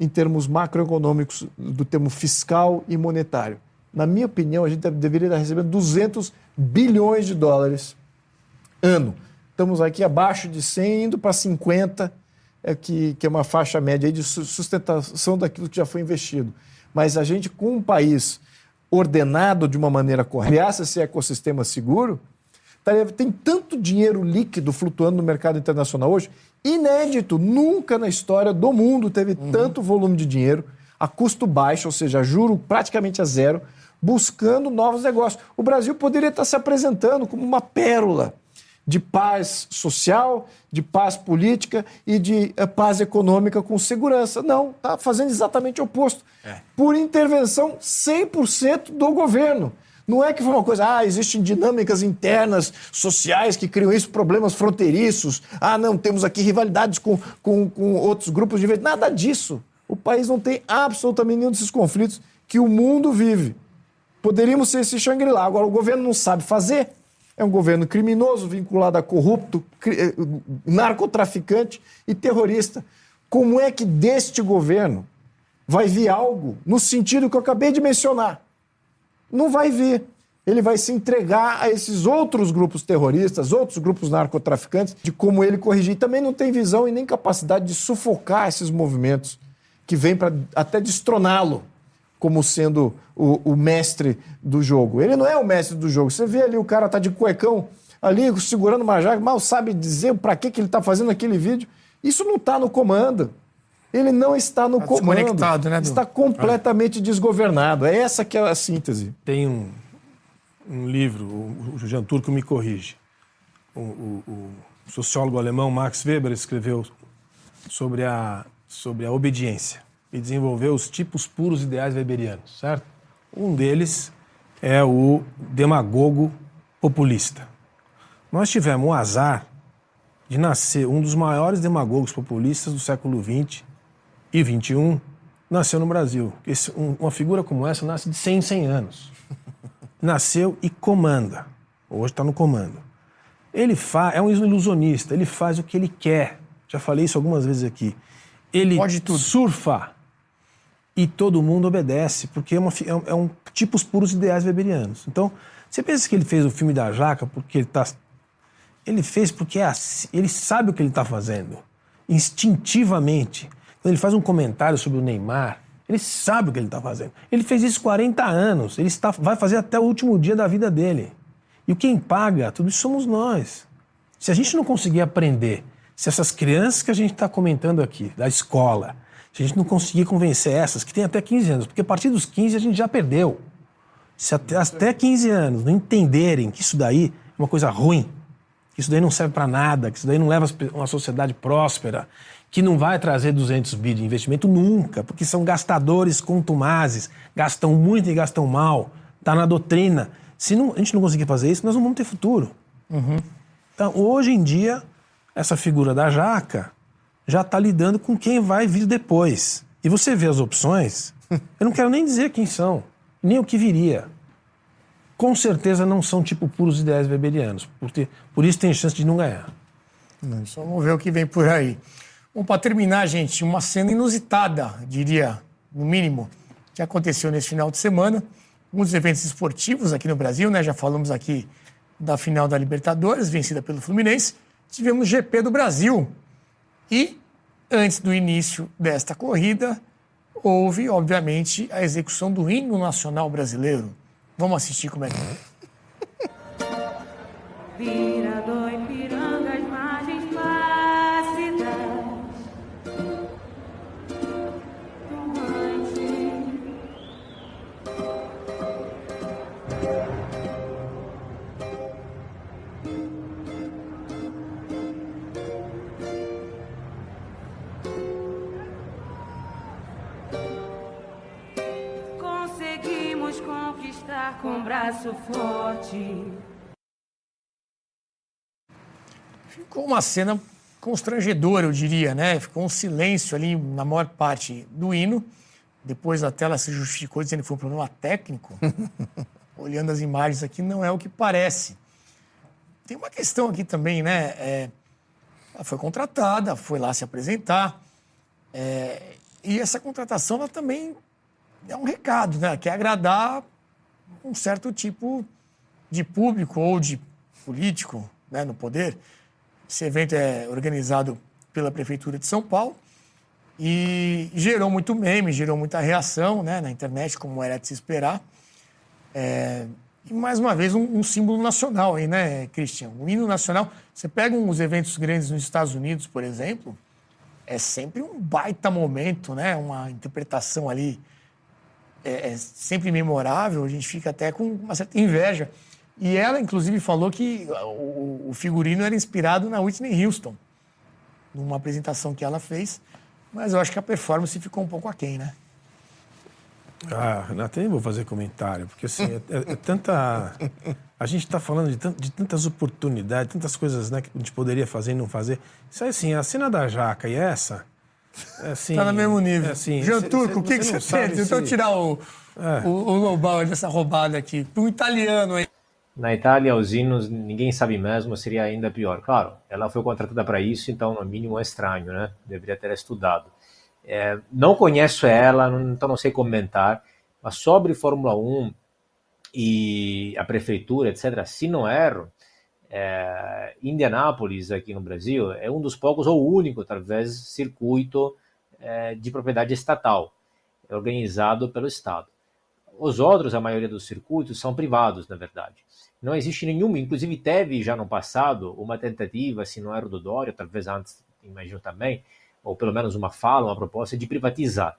em termos macroeconômicos, do termo fiscal e monetário. Na minha opinião, a gente deveria estar recebendo 200 bilhões de dólares ano. Estamos aqui abaixo de 100, indo para 50, é que, que é uma faixa média de sustentação daquilo que já foi investido. Mas a gente, com um país ordenado de uma maneira correta, criasse esse ecossistema seguro, tem tanto dinheiro líquido flutuando no mercado internacional hoje, inédito. Nunca na história do mundo teve uhum. tanto volume de dinheiro a custo baixo, ou seja, juro praticamente a zero, buscando novos negócios. O Brasil poderia estar se apresentando como uma pérola de paz social, de paz política e de uh, paz econômica com segurança. Não, está fazendo exatamente o oposto. É. Por intervenção 100% do governo. Não é que foi uma coisa, ah, existem dinâmicas internas, sociais que criam isso, problemas fronteiriços. Ah, não, temos aqui rivalidades com, com, com outros grupos de. Nada disso. O país não tem absolutamente nenhum desses conflitos que o mundo vive. Poderíamos ser esse Shangri-La. Agora, o governo não sabe fazer. É um governo criminoso, vinculado a corrupto, eh, narcotraficante e terrorista. Como é que deste governo vai vir algo no sentido que eu acabei de mencionar? Não vai vir. Ele vai se entregar a esses outros grupos terroristas, outros grupos narcotraficantes, de como ele corrigir. Também não tem visão e nem capacidade de sufocar esses movimentos que vêm para até destroná-lo como sendo o, o, mestre do jogo. Ele não é o mestre do jogo. Você vê ali o cara tá de cuecão ali segurando uma jaca, mal sabe dizer para que, que ele está fazendo aquele vídeo. Isso não está no comando. Ele não está no tá comando. Né, está completamente é. desgovernado. É essa que é a síntese. Tem um, um livro, o Jean Turco me corrige. O, o, o, sociólogo alemão Max Weber escreveu sobre a, sobre a obediência e desenvolveu os tipos puros ideais weberianos, certo? Um deles é o demagogo populista. Nós tivemos o azar de nascer um dos maiores demagogos populistas do século XX e 21 nasceu no Brasil. Esse, um, uma figura como essa nasce de 100 em 100 anos. Nasceu e comanda. Hoje está no comando. Ele fa é um ilusionista, ele faz o que ele quer. Já falei isso algumas vezes aqui. Ele surfa e todo mundo obedece, porque é, uma, é, é um tipos puros ideais weberianos. Então, você pensa que ele fez o filme da Jaca porque ele está. Ele fez porque é assim, ele sabe o que ele está fazendo, instintivamente. Quando ele faz um comentário sobre o Neymar, ele sabe o que ele está fazendo. Ele fez isso 40 anos, ele está, vai fazer até o último dia da vida dele. E quem paga tudo isso somos nós. Se a gente não conseguir aprender, se essas crianças que a gente está comentando aqui, da escola, se a gente não conseguir convencer essas, que têm até 15 anos, porque a partir dos 15 a gente já perdeu. Se até, até 15 anos não entenderem que isso daí é uma coisa ruim, que isso daí não serve para nada, que isso daí não leva uma sociedade próspera, que não vai trazer 200 bi de investimento nunca, porque são gastadores contumazes, gastam muito e gastam mal, está na doutrina. Se não, a gente não conseguir fazer isso, nós não vamos ter futuro. Uhum. Então, hoje em dia, essa figura da jaca já está lidando com quem vai vir depois. E você vê as opções, eu não quero nem dizer quem são, nem o que viria. Com certeza não são tipo puros ideais weberianos, porque por isso tem chance de não ganhar. Só vamos ver o que vem por aí. Bom, para terminar, gente, uma cena inusitada, diria, no mínimo, que aconteceu nesse final de semana. Um dos eventos esportivos aqui no Brasil, né? Já falamos aqui da final da Libertadores, vencida pelo Fluminense. Tivemos GP do Brasil. E, antes do início desta corrida, houve, obviamente, a execução do hino nacional brasileiro. Vamos assistir como é que é. As conquistar com braço forte. Ficou uma cena constrangedora, eu diria, né? Ficou um silêncio ali na maior parte do hino. Depois a tela se justificou dizendo que foi um problema técnico. Olhando as imagens aqui, não é o que parece. Tem uma questão aqui também, né? É, ela foi contratada, foi lá se apresentar. É, e essa contratação ela também é um recado, né? Ela quer agradar um certo tipo de público ou de político né, no poder. Esse evento é organizado pela Prefeitura de São Paulo e gerou muito meme, gerou muita reação né, na internet, como era de se esperar. É, e mais uma vez um, um, símbolo nacional aí, né, Christian? O hino nacional. Você pega uns eventos grandes nos Estados Unidos, por exemplo, é sempre um baita momento, né? Uma interpretação ali é, é sempre memorável. A gente fica até com uma certa inveja. E ela, inclusive, falou que o, o figurino era inspirado na Whitney Houston, numa apresentação que ela fez. Mas eu acho que a performance ficou um pouco aquém, né? Ah, nem vou fazer comentário, porque assim, é, é, é tanta. A gente está falando de, de, tantas oportunidades, tantas coisas né, que a gente poderia fazer e não fazer. Isso aí, assim, a cena da jaca e essa. É, assim, tá no mesmo nível. É, assim, Jean Turco, o que, que você pensa? Então, tirar o, é. o, o global dessa roubada aqui. Para um italiano aí. Na Itália, os hinos, ninguém sabe mesmo, seria ainda pior. Claro, ela foi contratada para isso, então, no mínimo, é estranho, né? Deveria ter estudado. É, não conheço ela, então não sei comentar, mas sobre Fórmula 1 e a prefeitura, etc., se não erro, é, Indianápolis, aqui no Brasil, é um dos poucos, ou o único, talvez, circuito é, de propriedade estatal, organizado pelo Estado. Os outros, a maioria dos circuitos, são privados, na verdade. Não existe nenhuma, inclusive teve já no passado uma tentativa, se não era do Dória, talvez antes, imagino também, ou pelo menos uma fala, uma proposta de privatizar.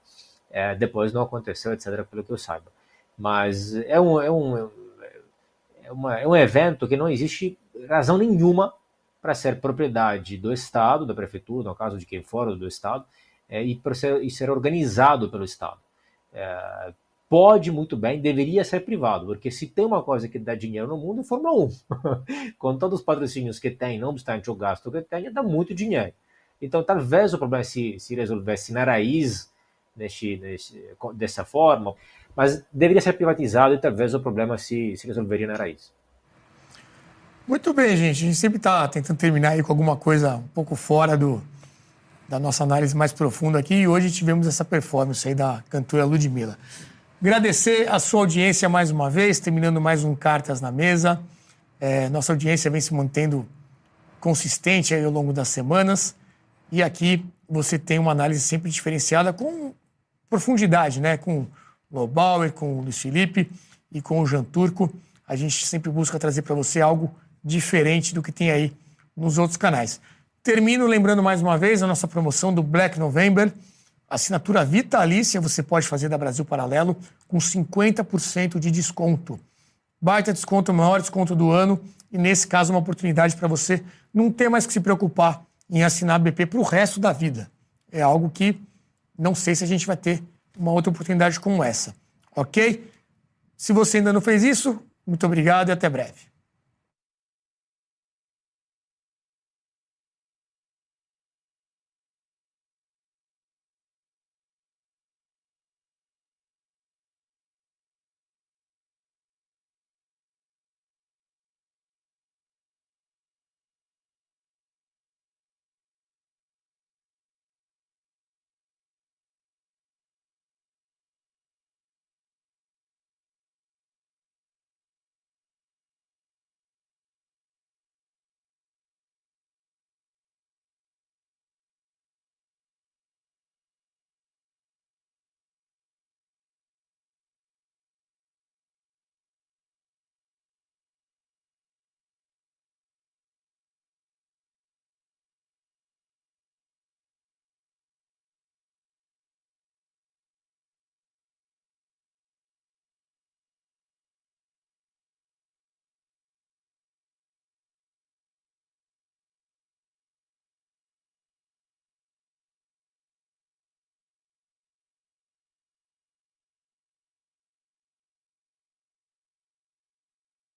É, depois não aconteceu, etc., pelo que eu saiba. Mas é um, é um, é, uma, é um evento que não existe razão nenhuma para ser propriedade do Estado, da prefeitura, no caso de quem for do Estado, é, e, ser, e ser organizado pelo Estado. É, pode muito bem, deveria ser privado, porque se tem uma coisa que dá dinheiro no mundo, é Fórmula 1. Com todos os patrocínios que tem, não obstante o gasto que tem, dá muito dinheiro. Então, talvez o problema se, se resolvesse na raiz, neste, neste, dessa forma, mas deveria ser privatizado e talvez o problema se, se resolveria na raiz. Muito bem, gente. A gente sempre está tentando terminar aí com alguma coisa um pouco fora do, da nossa análise mais profunda aqui. E hoje tivemos essa performance aí da cantora Ludmilla. Agradecer a sua audiência mais uma vez, terminando mais um Cartas na Mesa. É, nossa audiência vem se mantendo consistente aí ao longo das semanas. E aqui você tem uma análise sempre diferenciada com profundidade, né? Com Lobauer, com o Luiz Felipe e com o Jean Turco. A gente sempre busca trazer para você algo diferente do que tem aí nos outros canais. Termino lembrando mais uma vez a nossa promoção do Black November. Assinatura vitalícia você pode fazer da Brasil Paralelo com 50% de desconto. Baita desconto, maior desconto do ano e, nesse caso, uma oportunidade para você não ter mais que se preocupar em assinar BP para o resto da vida. É algo que não sei se a gente vai ter uma outra oportunidade como essa. Ok? Se você ainda não fez isso, muito obrigado e até breve.